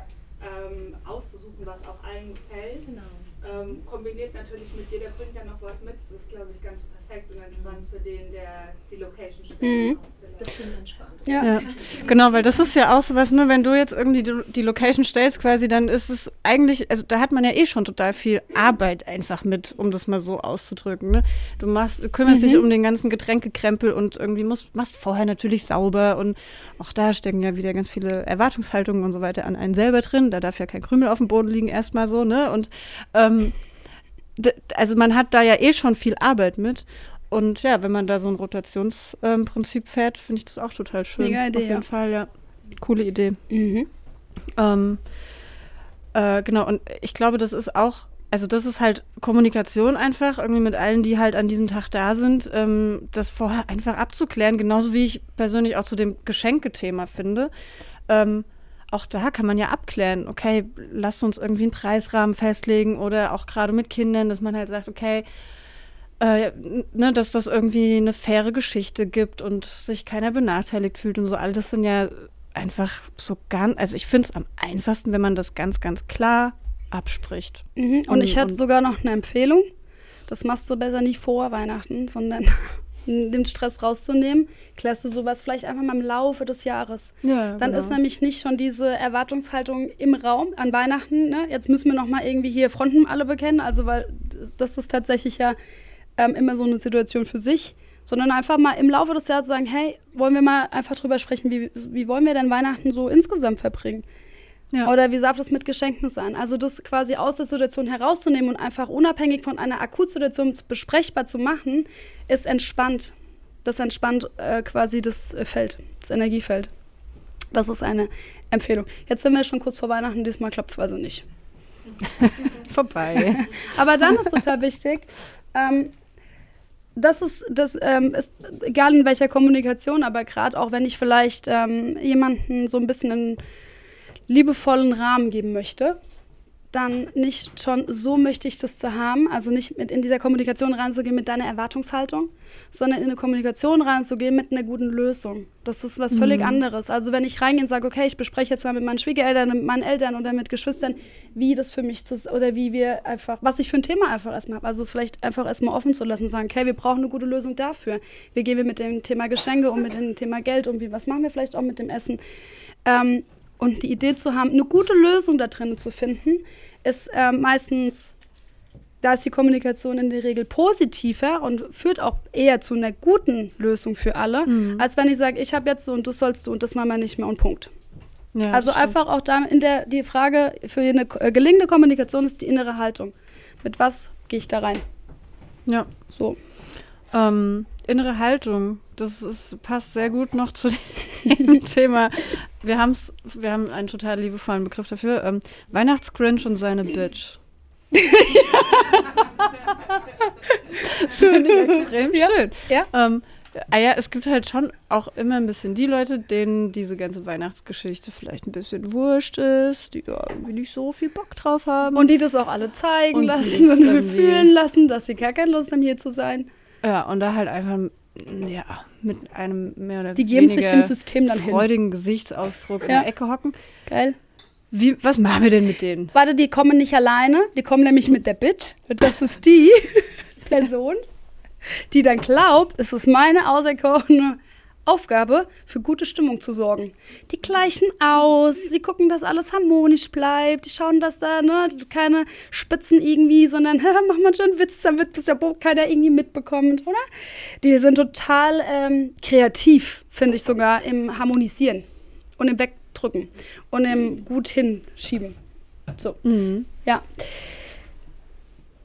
ähm, auszusuchen, was auch allen gefällt. Genau. Ähm, kombiniert natürlich mit jeder bringt ja noch was mit. Das ist, glaube ich, ganz perfekt und entspannt für den, der die Location spielt. Mhm. Das klingt entspannt. Ja. Ja, genau, weil das ist ja auch so was, ne, wenn du jetzt irgendwie die, die Location stellst quasi, dann ist es eigentlich, also da hat man ja eh schon total viel Arbeit einfach mit, um das mal so auszudrücken, ne? Du machst, du kümmerst dich um den ganzen Getränkekrempel und irgendwie musst, machst vorher natürlich sauber und auch da stecken ja wieder ganz viele Erwartungshaltungen und so weiter an einen selber drin, da darf ja kein Krümel auf dem Boden liegen erstmal so, ne, und ähm, also man hat da ja eh schon viel Arbeit mit. Und ja, wenn man da so ein Rotationsprinzip ähm, fährt, finde ich das auch total schön. Mega Idee, Auf jeden ja. Fall, ja. Coole Idee. Mhm. Ähm, äh, genau, und ich glaube, das ist auch, also das ist halt Kommunikation einfach, irgendwie mit allen, die halt an diesem Tag da sind, ähm, das vorher einfach abzuklären, genauso wie ich persönlich auch zu dem Geschenkethema finde. Ähm, auch da kann man ja abklären, okay, lasst uns irgendwie einen Preisrahmen festlegen oder auch gerade mit Kindern, dass man halt sagt, okay, äh, ne, dass das irgendwie eine faire Geschichte gibt und sich keiner benachteiligt fühlt und so. All das sind ja einfach so ganz, also ich finde es am einfachsten, wenn man das ganz, ganz klar abspricht. Mhm. Und, Und- ich hätte und- sogar noch eine Empfehlung. Das machst du besser nicht vor Weihnachten, sondern den Stress rauszunehmen, klärst du sowas vielleicht einfach mal im Laufe des Jahres. Ja, Dann genau. ist nämlich nicht schon diese Erwartungshaltung im Raum an Weihnachten. Ne? Jetzt müssen wir noch mal irgendwie hier Fronten alle bekennen, also weil das ist tatsächlich ja ähm, immer so eine Situation für sich, sondern einfach mal im Laufe des Jahres sagen, hey, wollen wir mal einfach drüber sprechen, wie, wie wollen wir denn Weihnachten so insgesamt verbringen? Ja. Oder wie darf das mit Geschenken sein? Also das quasi aus der Situation herauszunehmen und einfach unabhängig von einer Akutsituation besprechbar zu machen, ist entspannt. das entspannt äh, quasi das äh, Feld, das Energiefeld. Das ist eine Empfehlung. Jetzt sind wir schon kurz vor Weihnachten, diesmal klappt es also nicht. Vorbei. Aber dann ist total wichtig, ähm, das ist, das ähm, ist egal in welcher Kommunikation, aber gerade auch wenn ich vielleicht ähm, jemanden so ein bisschen einen liebevollen Rahmen geben möchte, dann nicht schon so möchte ich das zu haben, also nicht mit in dieser Kommunikation reinzugehen mit deiner Erwartungshaltung, sondern in eine Kommunikation reinzugehen mit einer guten Lösung. Das ist was völlig Mhm. anderes. Also wenn ich reingehe und sage, okay, ich bespreche jetzt mal mit meinen Schwiegereltern, mit meinen Eltern oder mit Geschwistern, wie das für mich zu, oder wie wir einfach, was ich für ein Thema einfach erstmal habe. Also es vielleicht einfach erstmal offen zu lassen, sagen, okay, wir brauchen eine gute Lösung dafür. Wie gehen wir mit dem Thema Geschenke um, mit dem Thema Geld um, wie, was machen wir vielleicht auch mit dem Essen? Ähm, und die Idee zu haben, eine gute Lösung da drin zu finden, ist äh, meistens, da ist die Kommunikation in der Regel positiver und führt auch eher zu einer guten Lösung für alle, als wenn ich sage, ich habe jetzt so und du sollst du und das machen wir nicht mehr und Punkt. Ja, also das einfach auch da in der die Frage für eine äh, gelingende Kommunikation ist die innere Haltung. Mit was gehe ich da rein? Ja. So. Ähm, innere Haltung, das ist, passt sehr gut noch zu dem Thema. Wir, haben's, wir haben einen total liebevollen Begriff dafür. Ähm, Weihnachtsgrinch und seine Bitch. das finde ich extrem schön. Ja. Ähm, ah ja, es gibt halt schon auch immer ein bisschen die Leute, denen diese ganze Weihnachtsgeschichte vielleicht ein bisschen wurscht ist, die da irgendwie nicht so viel Bock drauf haben. Und die das auch alle zeigen Und lassen und fühlen lassen, dass sie gar keine Lust haben, hier zu sein. Ja, und da halt einfach, ja, mit einem mehr oder Die geben sich weniger dem System dann hin. freudigen Gesichtsausdruck in Ja. der Ecke hocken. Geil. Wie, was machen wir denn mit denen? Warte, die kommen nicht alleine, die kommen nämlich mit der Bitch. Und das ist die Person, die dann glaubt, es ist meine auserkorene Aufgabe, für gute Stimmung zu sorgen. Die gleichen aus, sie gucken, dass alles harmonisch bleibt, die schauen, dass da ne, keine Spitzen irgendwie, sondern mach mal schon einen Witz, damit das ja keiner irgendwie mitbekommt, oder? Die sind total ähm, kreativ, finde ich sogar, im Harmonisieren und im Wegdrücken und im gut hinschieben. So. Ja.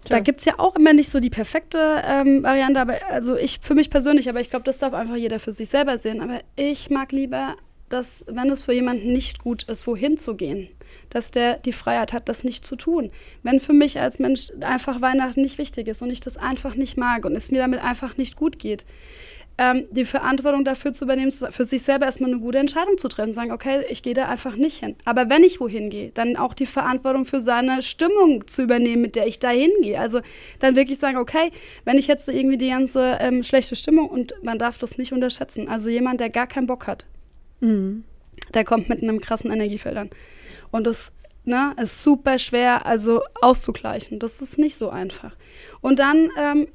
Da gibt es ja auch immer nicht so die perfekte ähm, Variante, aber also ich für mich persönlich, aber ich glaube, das darf einfach jeder für sich selber sehen. Aber ich mag lieber, dass, wenn es für jemanden nicht gut ist, wohin zu gehen, dass der die Freiheit hat, das nicht zu tun. Wenn für mich als Mensch einfach Weihnachten nicht wichtig ist und ich das einfach nicht mag und es mir damit einfach nicht gut geht, ähm, die Verantwortung dafür zu übernehmen, für sich selber erstmal eine gute Entscheidung zu treffen, sagen, okay, ich gehe da einfach nicht hin. Aber wenn ich wohin gehe, dann auch die Verantwortung für seine Stimmung zu übernehmen, mit der ich da hingehe. Also dann wirklich sagen, okay, wenn ich jetzt irgendwie die ganze ähm, schlechte Stimmung und man darf das nicht unterschätzen. Also jemand, der gar keinen Bock hat, der kommt mit einem krassen Energiefeld an. Und das ne, ist super schwer, also auszugleichen. Das ist nicht so einfach. Und dann ähm,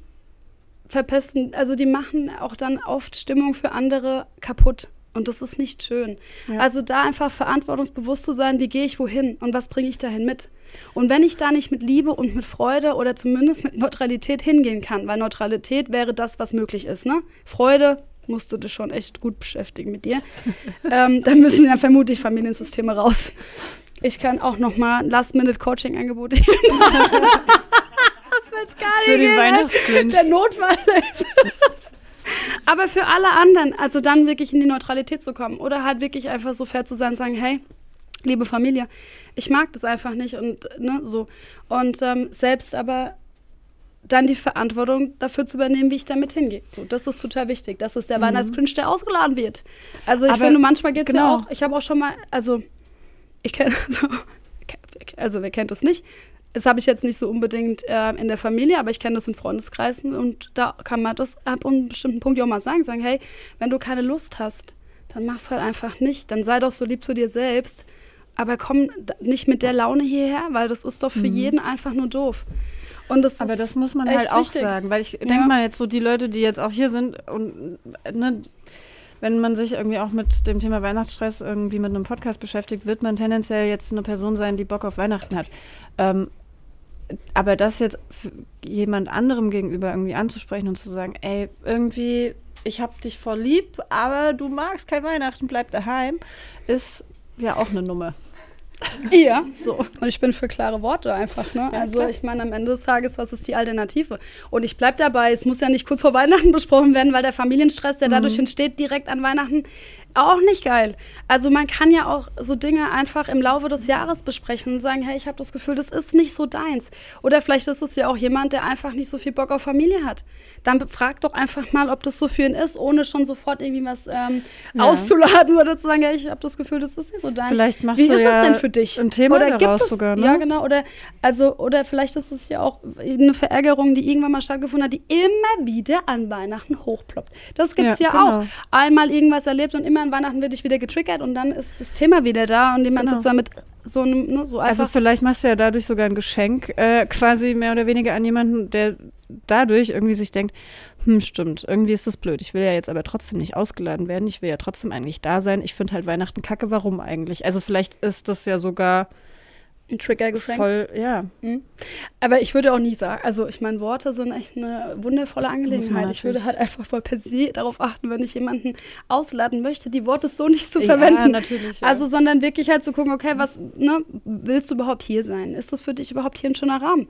verpesten, also die machen auch dann oft Stimmung für andere kaputt. Und das ist nicht schön. Ja. Also da einfach verantwortungsbewusst zu sein, wie gehe ich wohin und was bringe ich dahin mit. Und wenn ich da nicht mit Liebe und mit Freude oder zumindest mit Neutralität hingehen kann, weil Neutralität wäre das, was möglich ist. Ne? Freude musst du dich schon echt gut beschäftigen mit dir. ähm, dann müssen ja vermutlich Familiensysteme raus. Ich kann auch noch mal Last-Minute-Coaching-Angebote Weil's gar Für nicht den geht, Weihnachtsgrinch. Der Notfall ist. Aber für alle anderen, also dann wirklich in die Neutralität zu kommen oder halt wirklich einfach so fair zu sein und sagen, hey, liebe Familie, ich mag das einfach nicht und ne, so. Und ähm, selbst aber dann die Verantwortung dafür zu übernehmen, wie ich damit hingehe. So, das ist total wichtig. Das ist der Weihnachtsgrinch, der ausgeladen wird. Also ich Aber finde, manchmal geht es genau. ja auch, ich habe auch schon mal, also ich kenne, also, also wer kennt das nicht? Das habe ich jetzt nicht so unbedingt äh, in der Familie, aber ich kenne das in Freundeskreisen und da kann man das ab einem bestimmten Punkt ja auch mal sagen, sagen, hey, wenn du keine Lust hast, dann mach's halt einfach nicht. Dann sei doch so lieb zu dir selbst, aber komm nicht mit der Laune hierher, weil das ist doch für jeden einfach nur doof. Das Mhm. Aber das muss man halt auch wichtig. sagen, weil ich Ja. denke mal jetzt so die Leute, die jetzt auch hier sind und ne, wenn man sich irgendwie auch mit dem Thema Weihnachtsstress irgendwie mit einem Podcast beschäftigt, wird man tendenziell jetzt eine Person sein, die Bock auf Weihnachten hat. Ähm, aber das jetzt jemand anderem gegenüber irgendwie anzusprechen und zu sagen, ey, irgendwie, ich hab dich voll lieb, aber du magst kein Weihnachten, bleib daheim, ist ja auch eine Nummer. Ja. So. Und ich bin für klare Worte einfach. Ne? Ja, also klar. ich meine, am Ende des Tages, was ist die Alternative? Und ich bleibe dabei, es muss ja nicht kurz vor Weihnachten besprochen werden, weil der Familienstress, der dadurch entsteht, direkt an Weihnachten, auch nicht geil. Also man kann ja auch so Dinge einfach im Laufe des Jahres besprechen und sagen, hey, ich habe das Gefühl, das ist nicht so deins. Oder vielleicht ist es ja auch jemand, der einfach nicht so viel Bock auf Familie hat. Dann frag doch einfach mal, ob das so für ihn ist, ohne schon sofort irgendwie was ähm, Ja. auszuladen oder zu sagen, hey, ich habe das Gefühl, das ist nicht so deins. Vielleicht machst Wie du ist ja es denn für dich? ein Thema oder gibt es, sogar, ne? Ja, genau. Oder, also, oder vielleicht ist es ja auch eine Verärgerung, die irgendwann mal stattgefunden hat, die immer wieder an Weihnachten hochploppt. Das gibt es ja, Ja, genau. auch. Einmal irgendwas erlebt und immer an Weihnachten werde ich wieder getriggert und dann ist das Thema wieder da und jemand Genau. sitzt da mit so einem, ne, so Also einfach. vielleicht machst du ja dadurch sogar ein Geschenk, äh, quasi mehr oder weniger an jemanden, der dadurch irgendwie sich denkt, hm, stimmt, irgendwie ist das blöd. Ich will ja jetzt aber trotzdem nicht ausgeladen werden. Ich will ja trotzdem eigentlich da sein. Ich finde halt Weihnachten kacke. Warum eigentlich? Also vielleicht ist das ja sogar ein Triggergeschenk. voll, ja. Aber ich würde auch nie sagen, also ich meine, Worte sind echt eine wundervolle Angelegenheit. Ich würde halt einfach voll per se darauf achten, wenn ich jemanden ausladen möchte, die Worte so nicht zu verwenden. Ja, natürlich. Ja. Also, sondern wirklich halt zu gucken, okay, was, ne, willst du überhaupt hier sein? Ist das für dich überhaupt hier ein schöner Rahmen?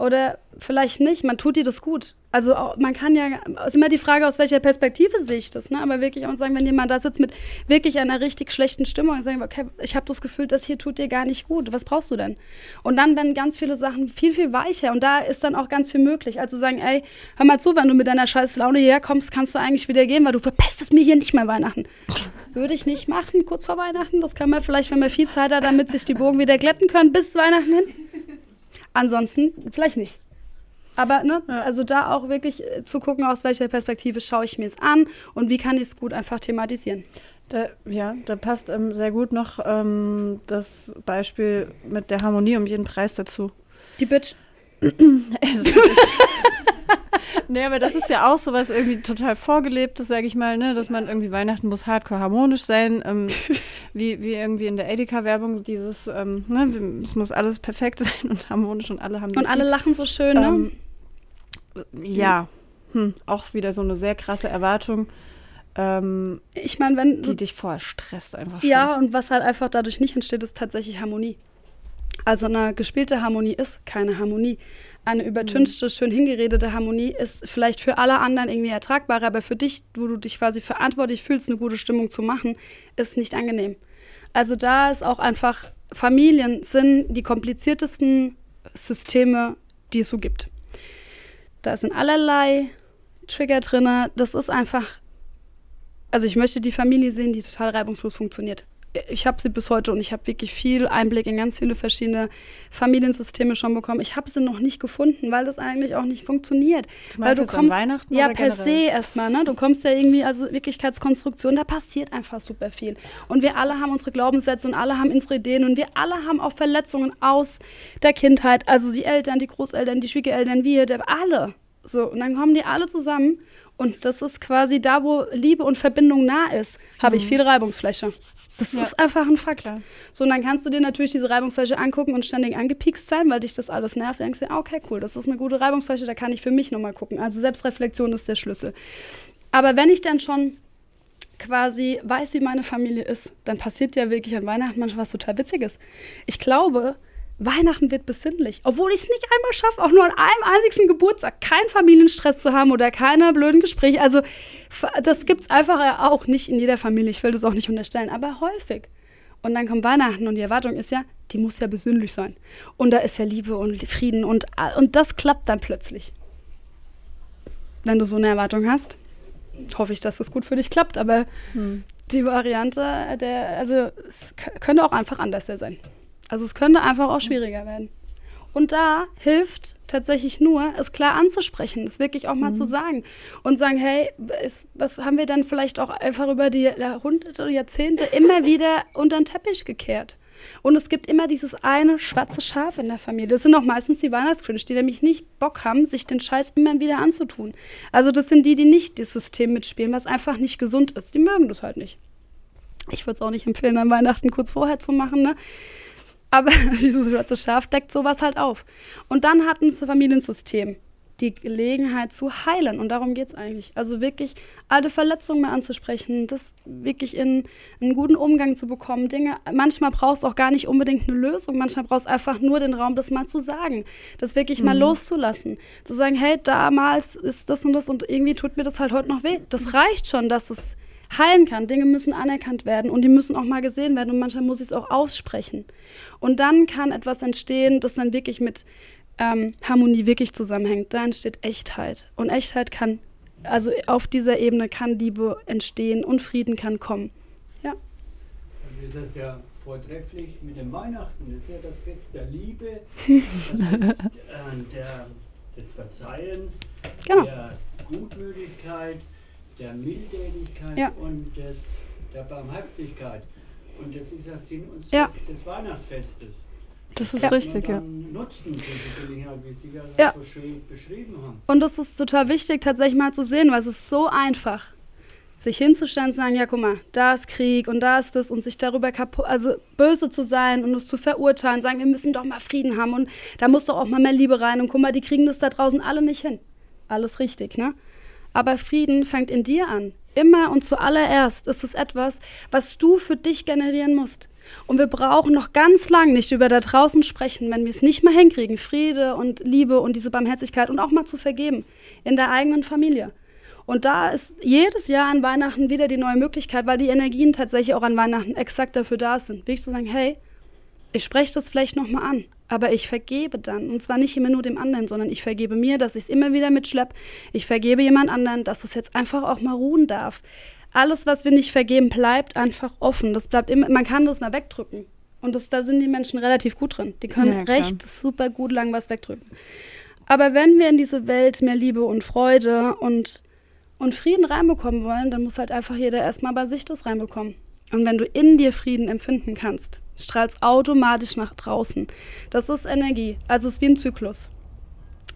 Oder vielleicht nicht, man tut dir das gut. Also man kann ja, ist immer die Frage, aus welcher Perspektive sehe ich das, ne? Aber wirklich auch sagen, wenn jemand da sitzt mit wirklich einer richtig schlechten Stimmung und sagen, okay, ich habe das Gefühl, das hier tut dir gar nicht gut. Was brauchst du denn? Und dann werden ganz viele Sachen viel, viel weicher und da ist dann auch ganz viel möglich. Also sagen, ey, hör mal zu, wenn du mit deiner scheiß Laune hierher kommst, kannst du eigentlich wieder gehen, weil du verpestest mir hier nicht mehr Weihnachten. Würde ich nicht machen, kurz vor Weihnachten. Das kann man vielleicht, wenn man viel Zeit hat, damit sich die Bogen wieder glätten können, bis Weihnachten hin. Ansonsten vielleicht nicht. Aber ne, also da auch wirklich äh, zu gucken, aus welcher Perspektive schaue ich mir es an und wie kann ich es gut einfach thematisieren. Da, ja, da passt ähm, sehr gut noch ähm, das Beispiel mit der Harmonie um jeden Preis dazu. Die Bitch. Nee, aber das ist ja auch sowas irgendwie total vorgelebtes, sage ich mal, ne? dass man irgendwie Weihnachten muss hardcore harmonisch sein, ähm, wie, wie irgendwie in der Edeka-Werbung dieses, ähm, ne? es muss alles perfekt sein und harmonisch und alle haben Und alle lieb. lachen so schön, ne? Ähm, ja, hm, auch wieder so eine sehr krasse Erwartung, ähm, Ich meine, wenn die dich vorher stresst einfach schon. Ja, und was halt einfach dadurch nicht entsteht, ist tatsächlich Harmonie. Also eine gespielte Harmonie ist keine Harmonie. Eine übertünchte, schön hingeredete Harmonie ist vielleicht für alle anderen irgendwie ertragbar, aber für dich, wo du dich quasi verantwortlich fühlst, eine gute Stimmung zu machen, ist nicht angenehm. Also da ist auch einfach, Familien sind die kompliziertesten Systeme, die es so gibt. Da sind allerlei Trigger drin. Das ist einfach also ich möchte die Familie sehen, die total reibungslos funktioniert. Ich habe sie bis heute und ich habe wirklich viel Einblick in ganz viele verschiedene Familiensysteme schon bekommen. Ich habe sie noch nicht gefunden, weil das eigentlich auch nicht funktioniert. Du weil du kommst Weihnachten ja per generell? se erstmal, ne? Du kommst ja irgendwie also Wirklichkeitskonstruktion, da passiert einfach super viel. Und wir alle haben unsere Glaubenssätze und alle haben unsere Ideen und wir alle haben auch Verletzungen aus der Kindheit, also die Eltern, die Großeltern, die Schwiegereltern, wir, der, alle. So und dann kommen die alle zusammen und das ist quasi da, wo Liebe und Verbindung nah ist, habe ich viel Reibungsfläche. Das Ja. ist einfach ein Fakt. Klar. So, und dann kannst du dir natürlich diese Reibungsfläche angucken und ständig angepiekst sein, weil dich das alles nervt. Dann denkst du, ah, okay, cool, das ist eine gute Reibungsfläche, da kann ich für mich nochmal gucken. Also Selbstreflexion ist der Schlüssel. Aber wenn ich dann schon quasi weiß, wie meine Familie ist, dann passiert ja wirklich an Weihnachten manchmal was total Witziges. Ich glaube, Weihnachten wird besinnlich. Obwohl ich es nicht einmal schaffe, auch nur an einem einzigen Geburtstag keinen Familienstress zu haben oder keine blöden Gespräche. Also das gibt es einfach ja auch nicht in jeder Familie. Ich will das auch nicht unterstellen, aber häufig. Und dann kommt Weihnachten und die Erwartung ist ja, die muss ja besinnlich sein. Und da ist ja Liebe und Frieden und, und das klappt dann plötzlich. Wenn du so eine Erwartung hast, hoffe ich, dass das gut für dich klappt, aber Hm. die Variante, der, also es könnte auch einfach anders sein. Also es könnte einfach auch schwieriger werden. Und da hilft tatsächlich nur, es klar anzusprechen, es wirklich auch mal zu sagen und sagen, hey, es, was haben wir dann vielleicht auch einfach über die Jahrhunderte oder Jahrzehnte immer wieder unter den Teppich gekehrt? Und es gibt immer dieses eine schwarze Schaf in der Familie. Das sind auch meistens die Weihnachtscringe, die nämlich nicht Bock haben, sich den Scheiß immer wieder anzutun. Also das sind die, die nicht das System mitspielen, was einfach nicht gesund ist. Die mögen das halt nicht. Ich würde es auch nicht empfehlen, an Weihnachten kurz vorher zu machen, ne? Aber dieses schwarze Schaf deckt sowas halt auf. Und dann hat ein Familiensystem die Gelegenheit zu heilen. Und darum geht es eigentlich. Also wirklich alte Verletzungen mehr anzusprechen, das wirklich in einen guten Umgang zu bekommen. Dinge, manchmal brauchst du auch gar nicht unbedingt eine Lösung, manchmal brauchst du einfach nur den Raum, das mal zu sagen, das wirklich mhm. mal loszulassen. Zu sagen, hey, damals ist das und das und irgendwie tut mir das halt heute noch weh. Das reicht schon, dass es heilen kann. Dinge müssen anerkannt werden und die müssen auch mal gesehen werden und manchmal muss ich es auch aussprechen. Und dann kann etwas entstehen, das dann wirklich mit ähm, Harmonie wirklich zusammenhängt. Da entsteht Echtheit. Und Echtheit kann, also auf dieser Ebene kann Liebe entstehen und Frieden kann kommen. Ja. Und ist das ja vortrefflich mit dem Weihnachten. Das ist ja das Fest der Liebe, das Fest äh, der, des Verzeihens, genau. der Gutmütigkeit, der Mildtätigkeit ja. und des, der Barmherzigkeit. Und das ist ja Sinn und Zweck des Weihnachtsfestes. Das ist ja. richtig, ja. Nutzen diese Gelegenheit, wie Sie ja, ja. so schön beschrieben haben. Und das ist total wichtig, tatsächlich mal zu sehen, weil es ist so einfach, sich hinzustellen und zu sagen, ja, guck mal, da ist Krieg und da ist das und sich darüber kaputt, also böse zu sein und es zu verurteilen, sagen, wir müssen doch mal Frieden haben und da muss doch auch mal mehr Liebe rein und guck mal, die kriegen das da draußen alle nicht hin. Alles richtig, ne? Aber Frieden fängt in dir an. Immer und zuallererst ist es etwas, was du für dich generieren musst. Und wir brauchen noch ganz lang nicht über da draußen sprechen, wenn wir es nicht mehr hinkriegen, Friede und Liebe und diese Barmherzigkeit und auch mal zu vergeben in der eigenen Familie. Und da ist jedes Jahr an Weihnachten wieder die neue Möglichkeit, weil die Energien tatsächlich auch an Weihnachten exakt dafür da sind. Wirklich zu sagen, hey, ich spreche das vielleicht nochmal an, aber ich vergebe dann. Und zwar nicht immer nur dem anderen, sondern ich vergebe mir, dass ich es immer wieder mitschleppe. Ich vergebe jemand anderen, dass es jetzt einfach auch mal ruhen darf. Alles, was wir nicht vergeben, bleibt einfach offen. Das bleibt immer, man kann das mal wegdrücken. Und das, da sind die Menschen relativ gut drin. Die können ja, recht super gut lang was wegdrücken. Aber wenn wir in diese Welt mehr Liebe und Freude und, und Frieden reinbekommen wollen, dann muss halt einfach jeder erstmal bei sich das reinbekommen. Und wenn du in dir Frieden empfinden kannst, strahlst automatisch nach draußen. Das ist Energie. Also es ist wie ein Zyklus.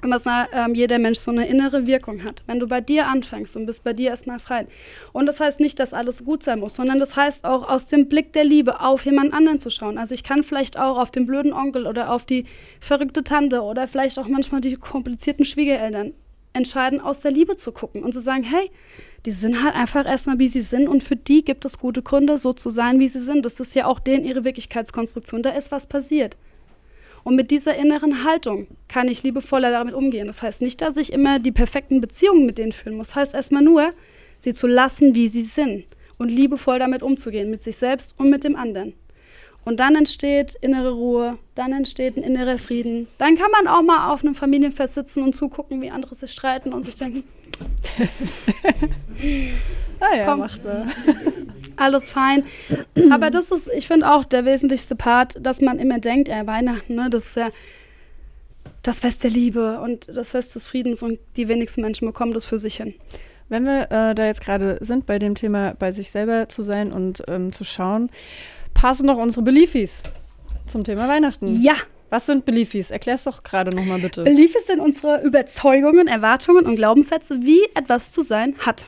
Und dass ähm, jeder Mensch so eine innere Wirkung hat. Wenn du bei dir anfängst und bist bei dir erstmal frei. Und das heißt nicht, dass alles gut sein muss, sondern das heißt auch aus dem Blick der Liebe auf jemand anderen zu schauen. Also ich kann vielleicht auch auf den blöden Onkel oder auf die verrückte Tante oder vielleicht auch manchmal die komplizierten Schwiegereltern entscheiden, aus der Liebe zu gucken und zu sagen, hey, die sind halt einfach erstmal, wie sie sind und für die gibt es gute Gründe, so zu sein, wie sie sind. Das ist ja auch denen ihre Wirklichkeitskonstruktion. Da ist was passiert. Und mit dieser inneren Haltung kann ich liebevoller damit umgehen. Das heißt nicht, dass ich immer die perfekten Beziehungen mit denen führen muss. Das heißt erstmal nur, sie zu lassen, wie sie sind und liebevoll damit umzugehen, mit sich selbst und mit dem anderen. Und dann entsteht innere Ruhe, dann entsteht ein innerer Frieden. Dann kann man auch mal auf einem Familienfest sitzen und zugucken, wie andere sich streiten und sich denken, ah ja, Komm, machbar. Alles fein. Aber das ist, ich finde auch der wesentlichste Part, dass man immer denkt, ja, Weihnachten, ne, das ist ja das Fest der Liebe und das Fest des Friedens und die wenigsten Menschen bekommen das für sich hin. Wenn wir äh, da jetzt gerade sind bei dem Thema, bei sich selber zu sein und ähm, zu schauen, passen noch unsere Beliefis zum Thema Weihnachten. Ja. Was sind Beliefis? Erklär es doch gerade nochmal bitte. Beliefis sind unsere Überzeugungen, Erwartungen und Glaubenssätze, wie etwas zu sein hat.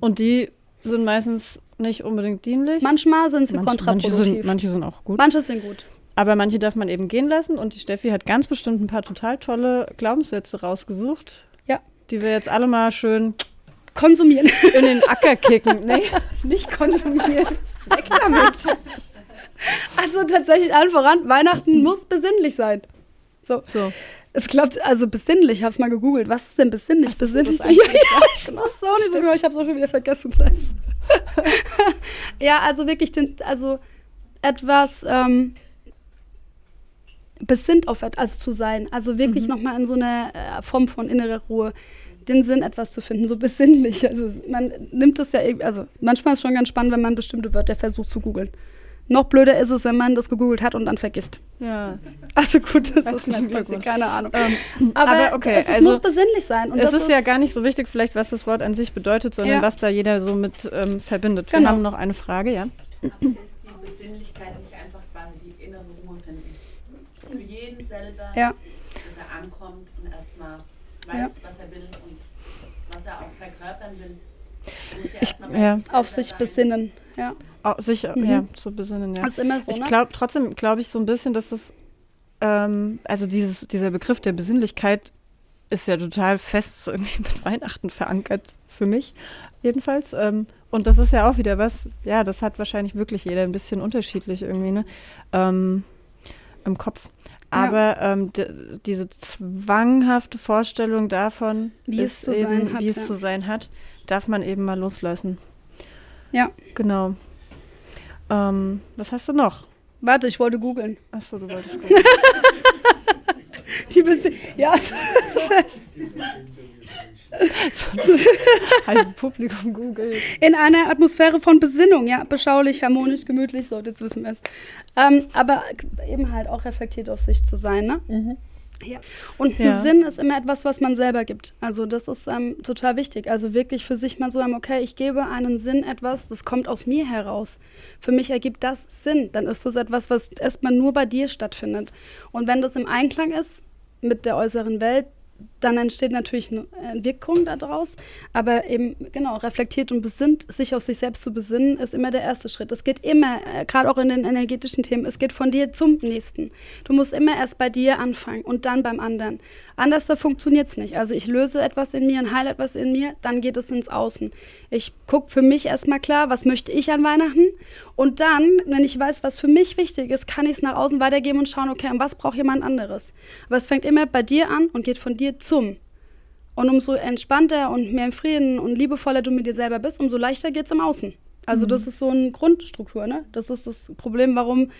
Und die sind meistens nicht unbedingt dienlich. Manchmal sind sie manche, kontraproduktiv. Manche sind, manche sind auch gut. Manche sind gut. Aber manche darf man eben gehen lassen. Und die Steffi hat ganz bestimmt ein paar total tolle Glaubenssätze rausgesucht. Ja. Die wir jetzt alle mal schön konsumieren. In den Acker kicken. nee, nicht konsumieren. Weg damit. Also tatsächlich allen voran, Weihnachten muss besinnlich sein. So. so. Es klappt, also besinnlich, ich habe es mal gegoogelt. Was ist denn besinnlich? Ach, besinnlich. Ja, ja, ich muss so nicht so ich habe es auch schon wieder vergessen, scheiße. ja, also wirklich, den, also etwas ähm, besinnt auf etwas, also zu sein. Also wirklich mhm. nochmal in so einer äh, Form von innerer Ruhe den Sinn, etwas zu finden, so besinnlich. Also man nimmt das ja, also manchmal ist es schon ganz spannend, wenn man bestimmte Wörter versucht zu googeln. Noch blöder ist es, wenn man das gegoogelt hat und dann vergisst. Ja. Also gut, das ist mir passiert, keine Ahnung. Ähm, aber, aber, okay, es, es also, muss besinnlich sein. Und es ist, ist, ja gar nicht so wichtig, vielleicht, was das Wort an sich bedeutet, sondern ja. was da jeder so mit ähm, verbindet. Genau. Wir haben noch eine Frage, ja. ist die Besinnlichkeit nicht einfach quasi die innere Ruhe finden? Für jeden selber, ja. dass er ankommt und erstmal weiß, ja. was er will und was er auch verkörpern will. Ich, ja. Auf sich besinnen, ja. Auf sich, mhm. ja, zu besinnen, ja. Das ist immer so, ich ne? glaube, trotzdem glaube ich so ein bisschen, dass das, ähm, also dieses, dieser Begriff der Besinnlichkeit ist ja total fest irgendwie mit Weihnachten verankert, für mich jedenfalls. Ähm, und das ist ja auch wieder was, ja, das hat wahrscheinlich wirklich jeder ein bisschen unterschiedlich irgendwie, ne? Ähm, Im Kopf. Aber ja. ähm, diese zwanghafte Vorstellung davon, wie es, zu, eben, sein hat, wie es ja. zu sein hat, darf man eben mal loslassen. Ja. Genau. Ähm, was hast du noch? Warte, ich wollte googeln. Achso, du wolltest googeln. Die bist ja. halt Publikum Google. In einer Atmosphäre von Besinnung, ja, beschaulich, harmonisch, gemütlich, so, jetzt wissen wir es. Ähm, aber eben halt auch reflektiert auf sich zu sein, ne? Mhm. Ja. Und ein ja. Sinn ist immer etwas, was man selber gibt. Also das ist ähm, total wichtig. Also wirklich für sich mal so sagen, okay, ich gebe einen Sinn etwas, das kommt aus mir heraus. Für mich ergibt das Sinn. Dann ist das etwas, was erstmal nur bei dir stattfindet. Und wenn das im Einklang ist mit der äußeren Welt, dann entsteht natürlich eine Wirkung daraus. Aber eben, genau, reflektiert und besinnt, sich auf sich selbst zu besinnen, ist immer der erste Schritt. Es geht immer, äh, gerade auch in den energetischen Themen, es geht von dir zum nächsten. Du musst immer erst bei dir anfangen und dann beim anderen. Anders funktioniert es nicht. Also ich löse etwas in mir und heile etwas in mir, dann geht es ins Außen. Ich gucke für mich erstmal klar, was möchte ich an Weihnachten und dann, wenn ich weiß, was für mich wichtig ist, kann ich es nach außen weitergeben und schauen, okay, und was braucht jemand anderes. Aber es fängt immer bei dir an und geht von dir zum. Und umso entspannter und mehr im Frieden und liebevoller du mit dir selber bist, umso leichter geht es im Außen. Also mhm. das ist so eine Grundstruktur, ne? Das ist das Problem, warum,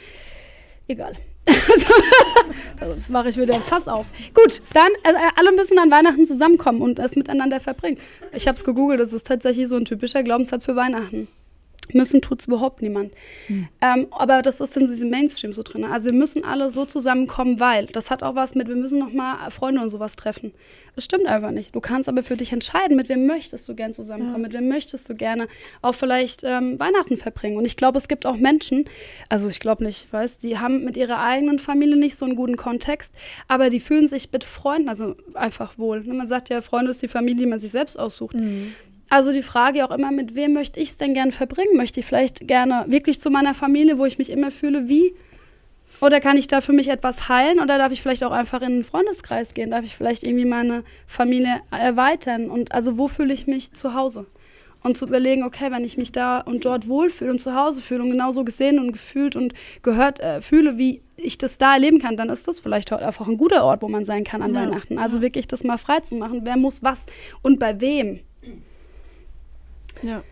egal. also mache ich wieder ein Fass auf. Gut, dann, also alle müssen an Weihnachten zusammenkommen und es miteinander verbringen. Ich habe es gegoogelt, das ist tatsächlich so ein typischer Glaubenssatz für Weihnachten. Müssen tut es überhaupt niemand. Mhm. Ähm, aber das ist in diesem Mainstream so drin. Also wir müssen alle so zusammenkommen, weil das hat auch was mit, wir müssen noch mal Freunde und sowas treffen. Das stimmt einfach nicht. Du kannst aber für dich entscheiden, mit wem möchtest du gerne zusammenkommen, ja. mit wem möchtest du gerne auch vielleicht ähm, Weihnachten verbringen. Und ich glaube, es gibt auch Menschen, also ich glaube nicht, weißt, die haben mit ihrer eigenen Familie nicht so einen guten Kontext, aber die fühlen sich mit Freunden, also einfach wohl. Man sagt ja, Freunde ist die Familie, die man sich selbst aussucht. Mhm. Also die Frage auch immer, mit wem möchte ich es denn gerne verbringen? Möchte ich vielleicht gerne wirklich zu meiner Familie, wo ich mich immer fühle, wie? Oder kann ich da für mich etwas heilen? Oder darf ich vielleicht auch einfach in einen Freundeskreis gehen? Darf ich vielleicht irgendwie meine Familie erweitern? Und also wo fühle ich mich zu Hause? Und zu überlegen, okay, wenn ich mich da und dort wohlfühle und zu Hause fühle und genauso gesehen und gefühlt und gehört äh, fühle, wie ich das da erleben kann, dann ist das vielleicht heute einfach ein guter Ort, wo man sein kann an ja. Weihnachten. Also wirklich das mal frei zu machen. Wer muss was und bei wem? Ja.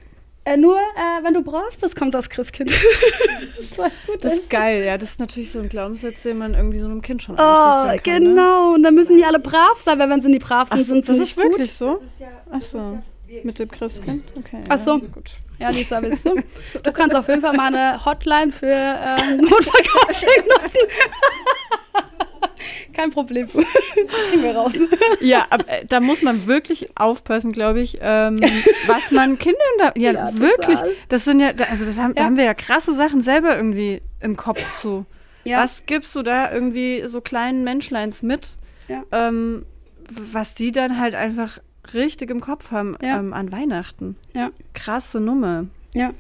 Äh, nur äh, wenn du brav bist, kommt das Christkind. das, das ist geil, ja. Das ist natürlich so ein Glaubenssatz, den man irgendwie so einem Kind schon Oh, kann, ne? genau. Ne? Und dann müssen die alle brav sein, weil wenn sie nicht brav sind, Ach, sind sie nicht gut. Das ist wirklich so? Ach so. Mit dem Christkind? Okay. Ach so. Ja, gut. Ja, Lisa, willst du? Du kannst auf jeden Fall mal eine Hotline für ähm, Notfallcoaching nutzen. Kein Problem. Kriegen wir raus. Ja, aber äh, da muss man wirklich aufpassen, glaube ich, ähm, was man Kindern da. Ja, ja wirklich. Total. Das sind ja, also das haben, ja. da haben wir ja krasse Sachen selber irgendwie im Kopf zu. Ja. Was gibst du da irgendwie so kleinen Menschleins mit? Ähm, was die dann halt einfach richtig im Kopf haben ähm, an Weihnachten. Ja. Krasse Nummer. Ja.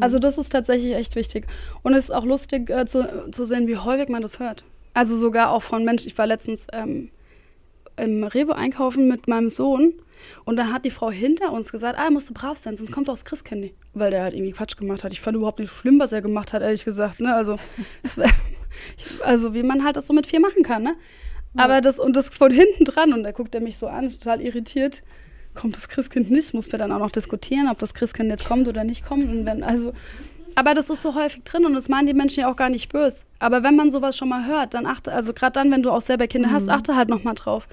Also das ist tatsächlich echt wichtig. Und es ist auch lustig äh, zu, zu sehen, wie häufig man das hört. Also sogar auch von Menschen. Ich war letztens ähm, im Rewe einkaufen mit meinem Sohn und da hat die Frau hinter uns gesagt, ah, musst du brav sein, sonst kommt aus Christcandy. Weil der halt irgendwie Quatsch gemacht hat. Ich fand überhaupt nicht schlimm, was er gemacht hat, ehrlich gesagt. Ne? Also, wär, also wie man halt das so mit vier machen kann. Ne? Aber das und das von hinten dran und da guckt er mich so an, total irritiert. Kommt das Christkind nicht? Muss wir dann auch noch diskutieren, ob das Christkind jetzt kommt oder nicht kommt. Und wenn, also, aber das ist so häufig drin und das meinen die Menschen ja auch gar nicht böse. Aber wenn man sowas schon mal hört, dann achte, also gerade dann, wenn du auch selber Kinder mhm. hast, achte halt noch mal drauf.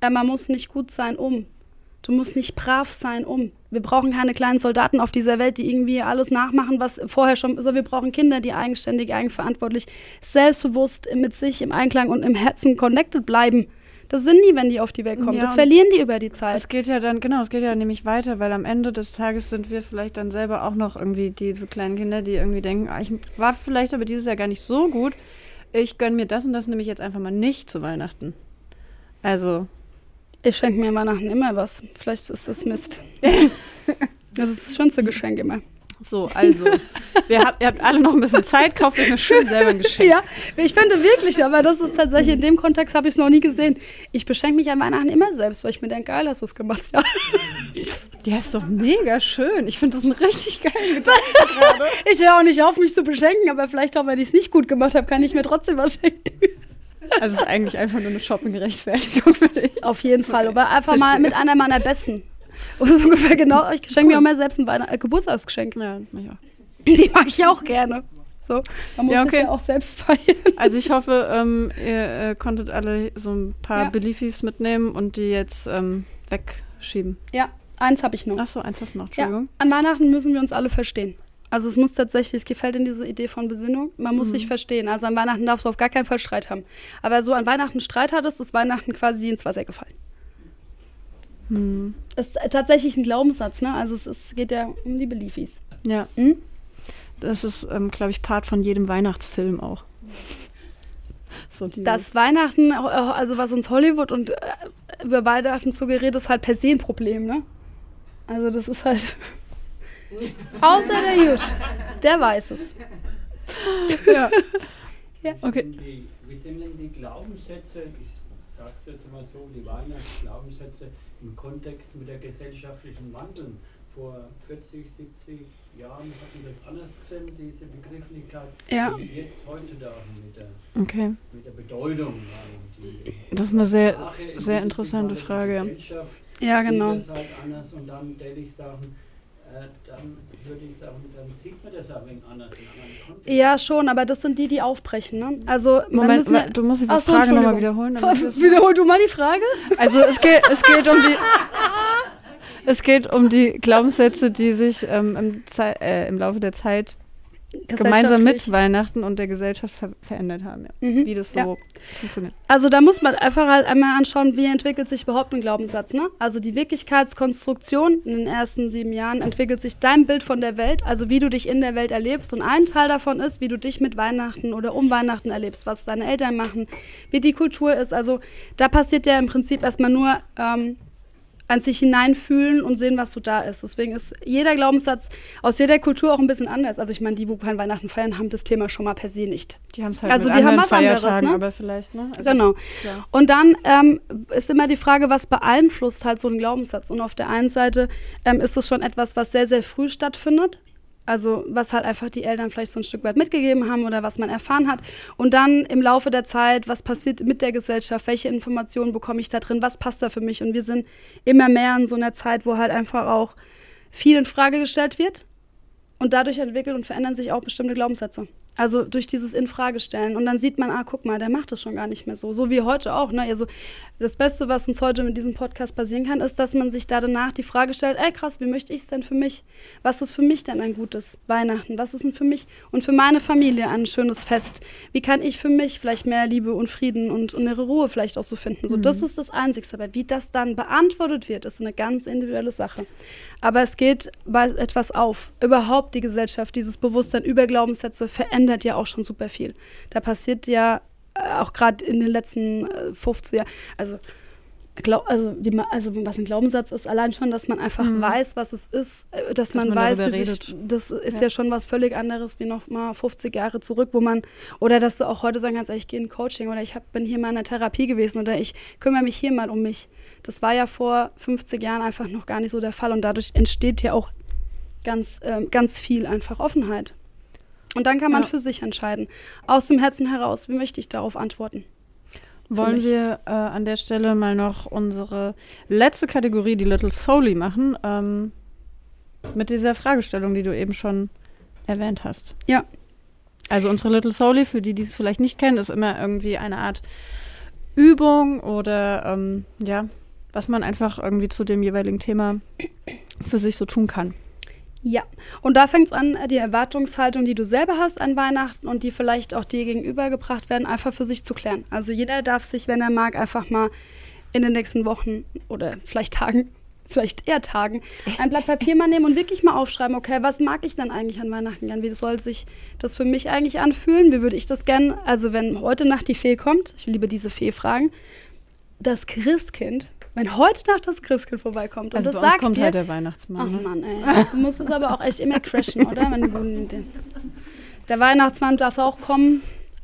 Äh, man muss nicht gut sein, um. Du musst nicht brav sein, um. Wir brauchen keine kleinen Soldaten auf dieser Welt, die irgendwie alles nachmachen, was vorher schon ist. Also wir brauchen Kinder, die eigenständig, eigenverantwortlich, selbstbewusst mit sich im Einklang und im Herzen connected bleiben. Das sind die, wenn die auf die Welt kommen. Ja, das verlieren die über die Zeit. Es geht ja dann, genau, es geht ja nämlich weiter, weil am Ende des Tages sind wir vielleicht dann selber auch noch irgendwie diese kleinen Kinder, die irgendwie denken, ah, ich war vielleicht aber dieses Jahr gar nicht so gut. Ich gönne mir das und das nehme ich jetzt einfach mal nicht zu Weihnachten. Also. Ich schenke mir Weihnachten immer was. Vielleicht ist das Mist. das ist das schönste Geschenk immer. So, also, wir hab, ihr habt alle noch ein bisschen Zeit, kauft euch mal schön selber ein Geschenk. Ja, ich finde wirklich, aber das ist tatsächlich, in dem Kontext habe ich es noch nie gesehen. Ich beschenke mich an Weihnachten immer selbst, weil ich mir denke, geil, hast du es gemacht. Ja. Der ist doch mega schön. Ich finde das ein richtig geiler Gedanke gerade. Ich höre auch nicht auf, mich zu beschenken, aber vielleicht auch, wenn ich es nicht gut gemacht habe, kann ich mir trotzdem was schenken. Also es ist eigentlich einfach nur eine Shopping-Rechtfertigung für dich. Auf jeden Fall, Okay, aber einfach mal verstehe. mit einer meiner besten. Und so ungefähr genau, ich schenke mir auch mal selbst ein Weihnacht äh, Geburtstagsgeschenk. Ja, ja. Die mag ich auch gerne. So, man muss Ja, sich okay. ja auch selbst feiern. Also ich hoffe, ähm, ihr äh, konntet alle so ein paar Ja. Beliefis mitnehmen und die jetzt ähm, wegschieben. Ja, eins habe ich noch. Achso, eins hast du noch, Ja, Entschuldigung. an Weihnachten müssen wir uns alle verstehen. Also es muss tatsächlich, es gefällt in diese Idee von Besinnung, man muss sich verstehen. Also an Weihnachten darfst du auf gar keinen Fall Streit haben. Aber so an Weihnachten Streit hattest, ist Weihnachten quasi ins Wasser gefallen. Hm. Das ist tatsächlich ein Glaubenssatz, ne? Also es ist, geht ja um die Beliefis. Ja, Hm? das ist, ähm, glaube ich, Part von jedem Weihnachtsfilm auch. So Das Weihnachten, äh, also was uns Hollywood und äh, über Weihnachten suggeriert, ist halt per se ein Problem, ne? Also das ist halt. Außer der Jusch. Der weiß es. ja. Ja. Okay. Die, wie sind denn die Glaubenssätze, sage es jetzt mal so, die Weihnachtsglaubenssätze im Kontext mit der gesellschaftlichen Wandel? Vor 40, 70 Jahren hatten wir das anders gesehen, diese Begrifflichkeit, Ja. wie jetzt heutzutage mit der, Okay. mit der Bedeutung. die Das ist eine sehr, Sprache sehr interessante Frage. ja. Genau. halt anders und dann denke ich sagen, dann würde ich sagen, dann sieht man das auch ein wenig anders in anderen Kontexten. Ja, schon, aber das sind die, die aufbrechen, ne? Also, Moment, müssen ja- du musst die so, Frage nochmal wiederholen. Wiederhol du mal die Frage. Also es geht, es geht um die. Es geht um die Glaubenssätze, die sich ähm, im, äh, im Laufe der Zeit gemeinsam mit Weihnachten und der Gesellschaft ver verändert haben. Ja. Mhm. Wie das so Ja. funktioniert. Also da muss man einfach halt einmal anschauen, wie entwickelt sich überhaupt ein Glaubenssatz. Ne? Also die Wirklichkeitskonstruktion in den ersten sieben Jahren entwickelt sich dein Bild von der Welt, also wie du dich in der Welt erlebst. Und ein Teil davon ist, wie du dich mit Weihnachten oder um Weihnachten erlebst, was deine Eltern machen, wie die Kultur ist. Also da passiert ja im Prinzip erstmal nur ähm, an sich hineinfühlen und sehen, was so da ist. Deswegen ist jeder Glaubenssatz aus jeder Kultur auch ein bisschen anders. Also ich meine, die, wo kein Weihnachten feiern, haben das Thema schon mal per se nicht. Die haben es halt Also die haben was anderes, ne? aber vielleicht, ne? Also, genau. klar. Und dann ähm, ist immer die Frage, was beeinflusst halt so einen Glaubenssatz. Und auf der einen Seite ähm, ist es schon etwas, was sehr, sehr früh stattfindet. Also was halt einfach die Eltern vielleicht so ein Stück weit mitgegeben haben oder was man erfahren hat. Und dann im Laufe der Zeit, was passiert mit der Gesellschaft, welche Informationen bekomme ich da drin, was passt da für mich. Und wir sind immer mehr in so einer Zeit, wo halt einfach auch viel in Frage gestellt wird. Und dadurch entwickeln und verändern sich auch bestimmte Glaubenssätze. Also durch dieses Infragestellen. Und dann sieht man, ah, guck mal, der macht das schon gar nicht mehr so. So wie heute auch. Ne? Also das Beste, was uns heute mit diesem Podcast passieren kann, ist, dass man sich da danach die Frage stellt, ey krass, wie möchte ich es denn für mich? Was ist für mich denn ein gutes Weihnachten? Was ist denn für mich und für meine Familie ein schönes Fest? Wie kann ich für mich vielleicht mehr Liebe und Frieden und innere Ruhe vielleicht auch so finden? So, das ist das Einzigste. Aber wie das dann beantwortet wird, ist eine ganz individuelle Sache. Aber es geht bei etwas auf. Überhaupt die Gesellschaft, dieses Bewusstsein über Glaubenssätze verändert ja auch schon super viel. Da passiert ja äh, auch gerade in den letzten äh, 50 Jahren, also, glaub, also, die, also was ein Glaubenssatz ist, allein schon, dass man einfach Mhm. weiß, was es ist, äh, dass, man, man weiß, wie sich, das ist ja. Ja. schon was völlig anderes wie noch mal 50 Jahre zurück, wo man, oder dass du auch heute sagen kannst, ich gehe in Coaching oder ich hab, bin hier mal in einer Therapie gewesen oder ich kümmere mich hier mal um mich. Das war ja vor 50 Jahren einfach noch gar nicht so der Fall und dadurch entsteht ja auch ganz, ähm, ganz viel einfach Offenheit. Und dann kann man Ja. für sich entscheiden, aus dem Herzen heraus, wie möchte ich darauf antworten. Wollen wir äh, an der Stelle mal noch unsere letzte Kategorie, die Little Soli, machen? Ähm, mit dieser Fragestellung, die du eben schon erwähnt hast. Ja. Also unsere Little Soli, für die, die es vielleicht nicht kennen, ist immer irgendwie eine Art Übung oder ähm, ja, was man einfach irgendwie zu dem jeweiligen Thema für sich so tun kann. Ja, und da fängt es an, die Erwartungshaltung, die du selber hast an Weihnachten und die vielleicht auch dir gegenübergebracht werden, einfach für sich zu klären. Also jeder darf sich, wenn er mag, einfach mal in den nächsten Wochen oder vielleicht Tagen, vielleicht eher Tagen, ein Blatt Papier mal nehmen und wirklich mal aufschreiben, okay, was mag ich denn eigentlich an Weihnachten gern? Wie soll sich das für mich eigentlich anfühlen? Wie würde ich das gern, also wenn heute Nacht die Fee kommt, ich liebe diese Fee-Fragen, das Christkind, wenn heute Nacht das Christkind vorbeikommt und Also das bei uns sagt kommt dir, halt der Weihnachtsmann. Ach ne? Mann, ey. Du musst es aber auch echt immer crashen, oder? Wenn du guten Ideen. Der Weihnachtsmann darf auch kommen.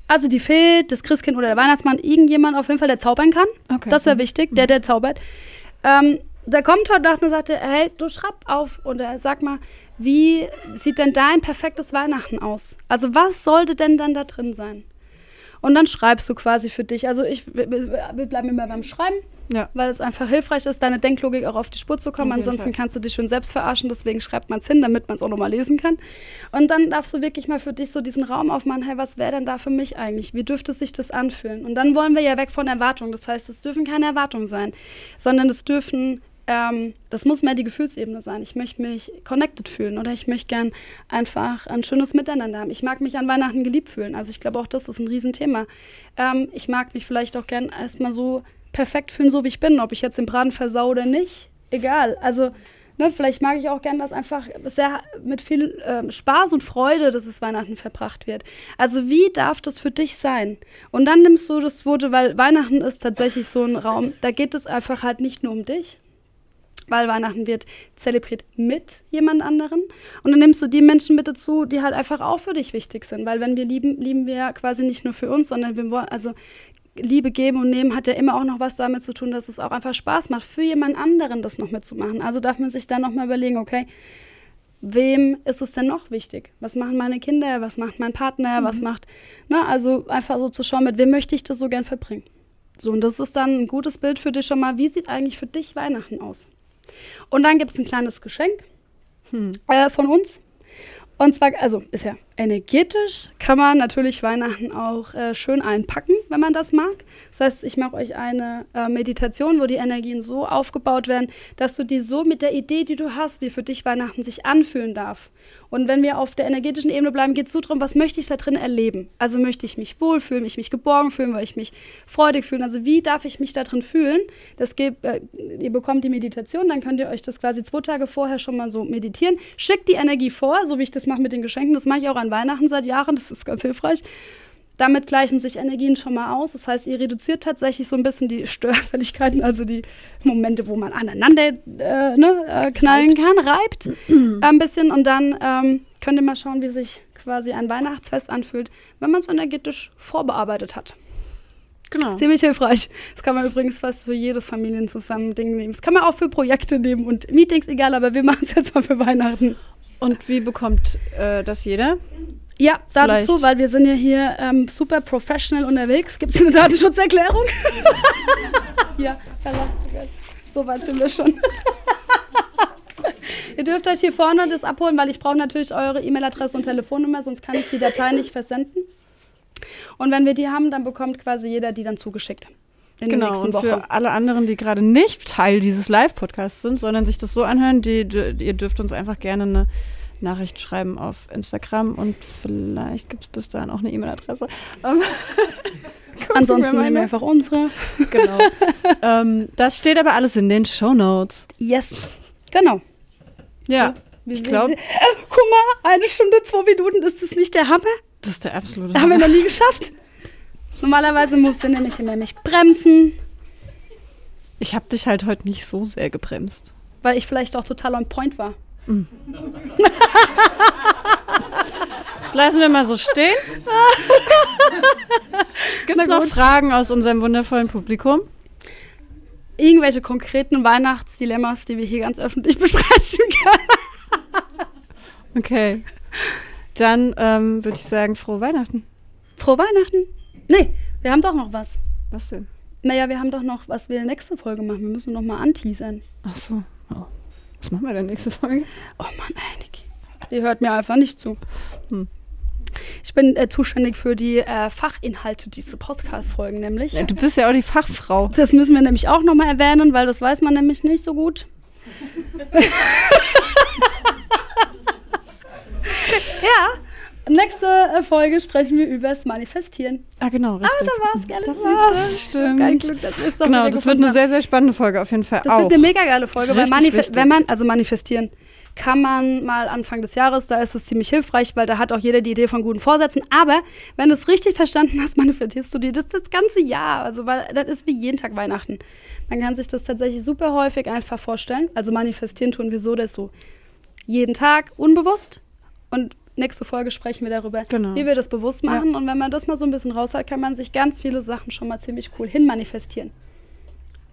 Also die Fee, das Christkind oder der Weihnachtsmann, irgendjemand auf jeden Fall, der zaubern kann. Okay. Das wäre wichtig, der, der zaubert. Ähm, der kommt heute Nacht und sagte, hey, du schreib auf und er sag mal, wie sieht denn dein perfektes Weihnachten aus? Also was sollte denn dann da drin sein? Und dann schreibst du quasi für dich. Also ich, wir bleiben immer beim Schreiben Ja. weil es einfach hilfreich ist, deine Denklogik auch auf die Spur zu kommen. Ansonsten Fall. kannst du dich schon selbst verarschen, deswegen schreibt man es hin, damit man es auch nochmal lesen kann. Und dann darfst du wirklich mal für dich so diesen Raum aufmachen, hey, was wäre denn da für mich eigentlich? Wie dürfte sich das anfühlen? Und dann wollen wir ja weg von Erwartungen. Das heißt, es dürfen keine Erwartungen sein, sondern es dürfen, ähm, das muss mehr die Gefühlsebene sein. Ich möchte mich connected fühlen oder ich möchte gern einfach ein schönes Miteinander haben. Ich mag mich an Weihnachten geliebt fühlen. Also ich glaube, auch das ist ein Riesenthema. Ähm, ich mag mich vielleicht auch gern erstmal so perfekt fühlen, so wie ich bin. Ob ich jetzt den Braten versau oder nicht, egal. Also, ne, vielleicht mag ich auch gern, dass einfach sehr mit viel ähm, Spaß und Freude, dass es Weihnachten verbracht wird. Also, wie darf das für dich sein? Und dann nimmst du das Worte, weil Weihnachten ist tatsächlich so ein Raum, da geht es einfach halt nicht nur um dich, weil Weihnachten wird zelebriert mit jemand anderen. Und dann nimmst du die Menschen mit dazu, die halt einfach auch für dich wichtig sind. Weil wenn wir lieben, lieben wir ja quasi nicht nur für uns, sondern wir wollen, also Liebe geben und nehmen hat ja immer auch noch was damit zu tun, dass es auch einfach Spaß macht, für jemand anderen das noch mitzumachen. Also darf man sich dann noch mal überlegen, okay, wem ist es denn noch wichtig? Was machen meine Kinder? Was macht mein Partner? Was macht, ne? Also einfach so zu schauen, mit wem möchte ich das so gern verbringen. So, und das ist dann ein gutes Bild für dich schon mal. Wie sieht eigentlich für dich Weihnachten aus? Und dann gibt es ein kleines Geschenk äh, von uns. Und zwar, also ist ja energetisch, kann man natürlich Weihnachten auch äh, schön einpacken, wenn man das mag. Das heißt, ich mache euch eine äh, Meditation, wo die Energien so aufgebaut werden, dass du die so mit der Idee, die du hast, wie für dich Weihnachten sich anfühlen darf. Und wenn wir auf der energetischen Ebene bleiben, geht es so darum, was möchte ich da drin erleben? Also möchte ich mich wohlfühlen, möchte ich mich geborgen fühlen, möchte ich mich freudig fühlen? Also wie darf ich mich da drin fühlen? Das geht, äh, ihr bekommt die Meditation, dann könnt ihr euch das quasi zwei Tage vorher schon mal so meditieren. Schickt die Energie vor, so wie ich das mache mit den Geschenken. Das mache ich auch an Weihnachten seit Jahren, das ist ganz hilfreich. Damit gleichen sich Energien schon mal aus. Das heißt, ihr reduziert tatsächlich so ein bisschen die Störfälligkeiten, also die Momente, wo man aneinander äh, ne, äh, knallen kann, reibt ein bisschen. Und dann ähm, könnt ihr mal schauen, wie sich quasi ein Weihnachtsfest anfühlt, wenn man es energetisch vorbearbeitet hat. Genau. Ziemlich hilfreich. Das kann man übrigens fast für jedes Familienzusammen-Ding nehmen. Das kann man auch für Projekte nehmen und Meetings, egal, aber wir machen es jetzt mal für Weihnachten. Und wie bekommt äh, das jeder? Ja, Vielleicht. dazu, weil wir sind ja hier ähm, super professional unterwegs. Gibt es eine Datenschutzerklärung? ja, verlasst So weit sind wir schon. Ihr dürft euch hier vorne das abholen, weil ich brauche natürlich eure E-Mail-Adresse und Telefonnummer, sonst kann ich die Datei nicht versenden. Und wenn wir die haben, dann bekommt quasi jeder die dann zugeschickt. In der Genau, nächsten und Woche. für alle anderen, die gerade nicht Teil dieses Live-Podcasts sind, sondern sich das so anhören, die, die, ihr dürft uns einfach gerne eine Nachricht schreiben auf Instagram und vielleicht gibt es bis dahin auch eine E-Mail-Adresse. Ähm, Ansonsten nehmen wir ne? einfach unsere. Genau. ähm, das steht aber alles in den Show Notes. Yes. Genau. Ja, Wie- ich glaube, Äh, guck mal, eine Stunde, zwei Minuten, ist das nicht der Hammer? das ist der absolute. Haben wir Hammer. noch nie geschafft. Normalerweise musste nämlich immer mich bremsen, Ich habe dich halt heute nicht so sehr gebremst. weil ich vielleicht auch total on point war. Das lassen wir mal so stehen. Gibt es noch. Fragen aus unserem wundervollen Publikum? Irgendwelche konkreten Weihnachtsdilemmas, die wir hier ganz öffentlich besprechen können. Okay. Dann ähm, würde ich sagen, frohe Weihnachten. Frohe Weihnachten. Nee, wir haben doch noch was. Was denn? Naja, wir haben doch noch, was wir nächste Folge machen. Wir müssen noch mal anteasern. Ach so. Oh. Was machen wir denn nächste Folge? Oh Mann, ey, Niki. Die hört mir einfach nicht zu. Hm. Ich bin äh, zuständig für die äh, Fachinhalte dieser Podcast-Folgen, nämlich. Ja, du bist ja auch die Fachfrau. Das müssen wir nämlich auch noch mal erwähnen, weil das weiß man nämlich nicht so gut. ja, nächste äh, Folge sprechen wir über das Manifestieren. Ah, genau, richtig. Ah, da war's, gell? Da Siehste? war's, stimmt. Kein Glück, wir es doch Genau, das wird eine sehr, sehr spannende Folge auf jeden Fall Das auch. wird eine mega geile Folge, weil Richtig Manif wichtig. wenn man, also manifestieren kann man mal Anfang des Jahres, da ist es ziemlich hilfreich, weil da hat auch jeder die Idee von guten Vorsätzen. Aber wenn du es richtig verstanden hast, manifestierst du dir das das ganze Jahr. Also, weil das ist wie jeden Tag Weihnachten. Man kann sich das tatsächlich super häufig einfach vorstellen. Also manifestieren tun wir so, dass so jeden Tag unbewusst und nächste Folge sprechen wir darüber, Genau. wie wir das bewusst machen. Und wenn man das mal so ein bisschen raushält, kann man sich ganz viele Sachen schon mal ziemlich cool hinmanifestieren.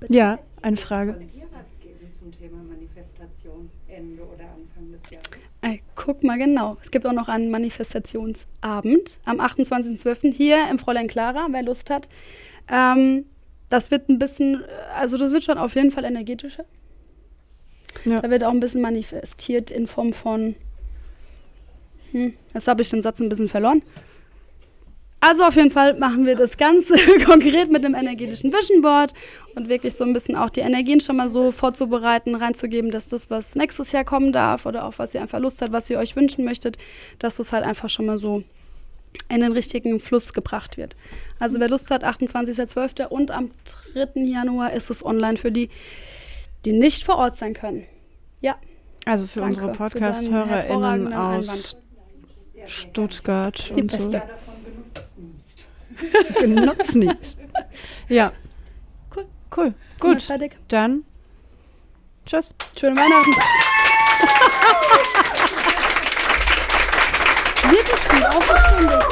ja, eine Frage. Von dir was geben zum Thema Manifestation Ende oder Anfang des Jahres? Ey, guck mal genau. Es gibt auch noch einen Manifestationsabend am 28.12. hier im Fräulein Clara, wer Lust hat. Ähm, das wird ein bisschen, also das wird schon auf jeden Fall energetischer. Ja. Da wird auch ein bisschen manifestiert in Form von. Hm, jetzt habe ich den Satz ein bisschen verloren. Also auf jeden Fall machen wir das Ganze konkret mit einem energetischen Vision Board und wirklich so ein bisschen auch die Energien schon mal so vorzubereiten, reinzugeben, dass das, was nächstes Jahr kommen darf oder auch was ihr einfach Lust habt, was ihr euch wünschen möchtet, dass das halt einfach schon mal so in den richtigen Fluss gebracht wird. Also wer Lust hat, 28.12. und am 3. Januar ist es online für die, die nicht vor Ort sein können. Ja, Also für Danke unsere Podcast-HörerInnen aus Stuttgart ist die und so. beste. Wer davon. Genutzt nicht. Ja. Cool. Cool. Gut. Fertig. Dann. Tschüss. Schöne Weihnachten. Wirklich gut, auf eine Stunde.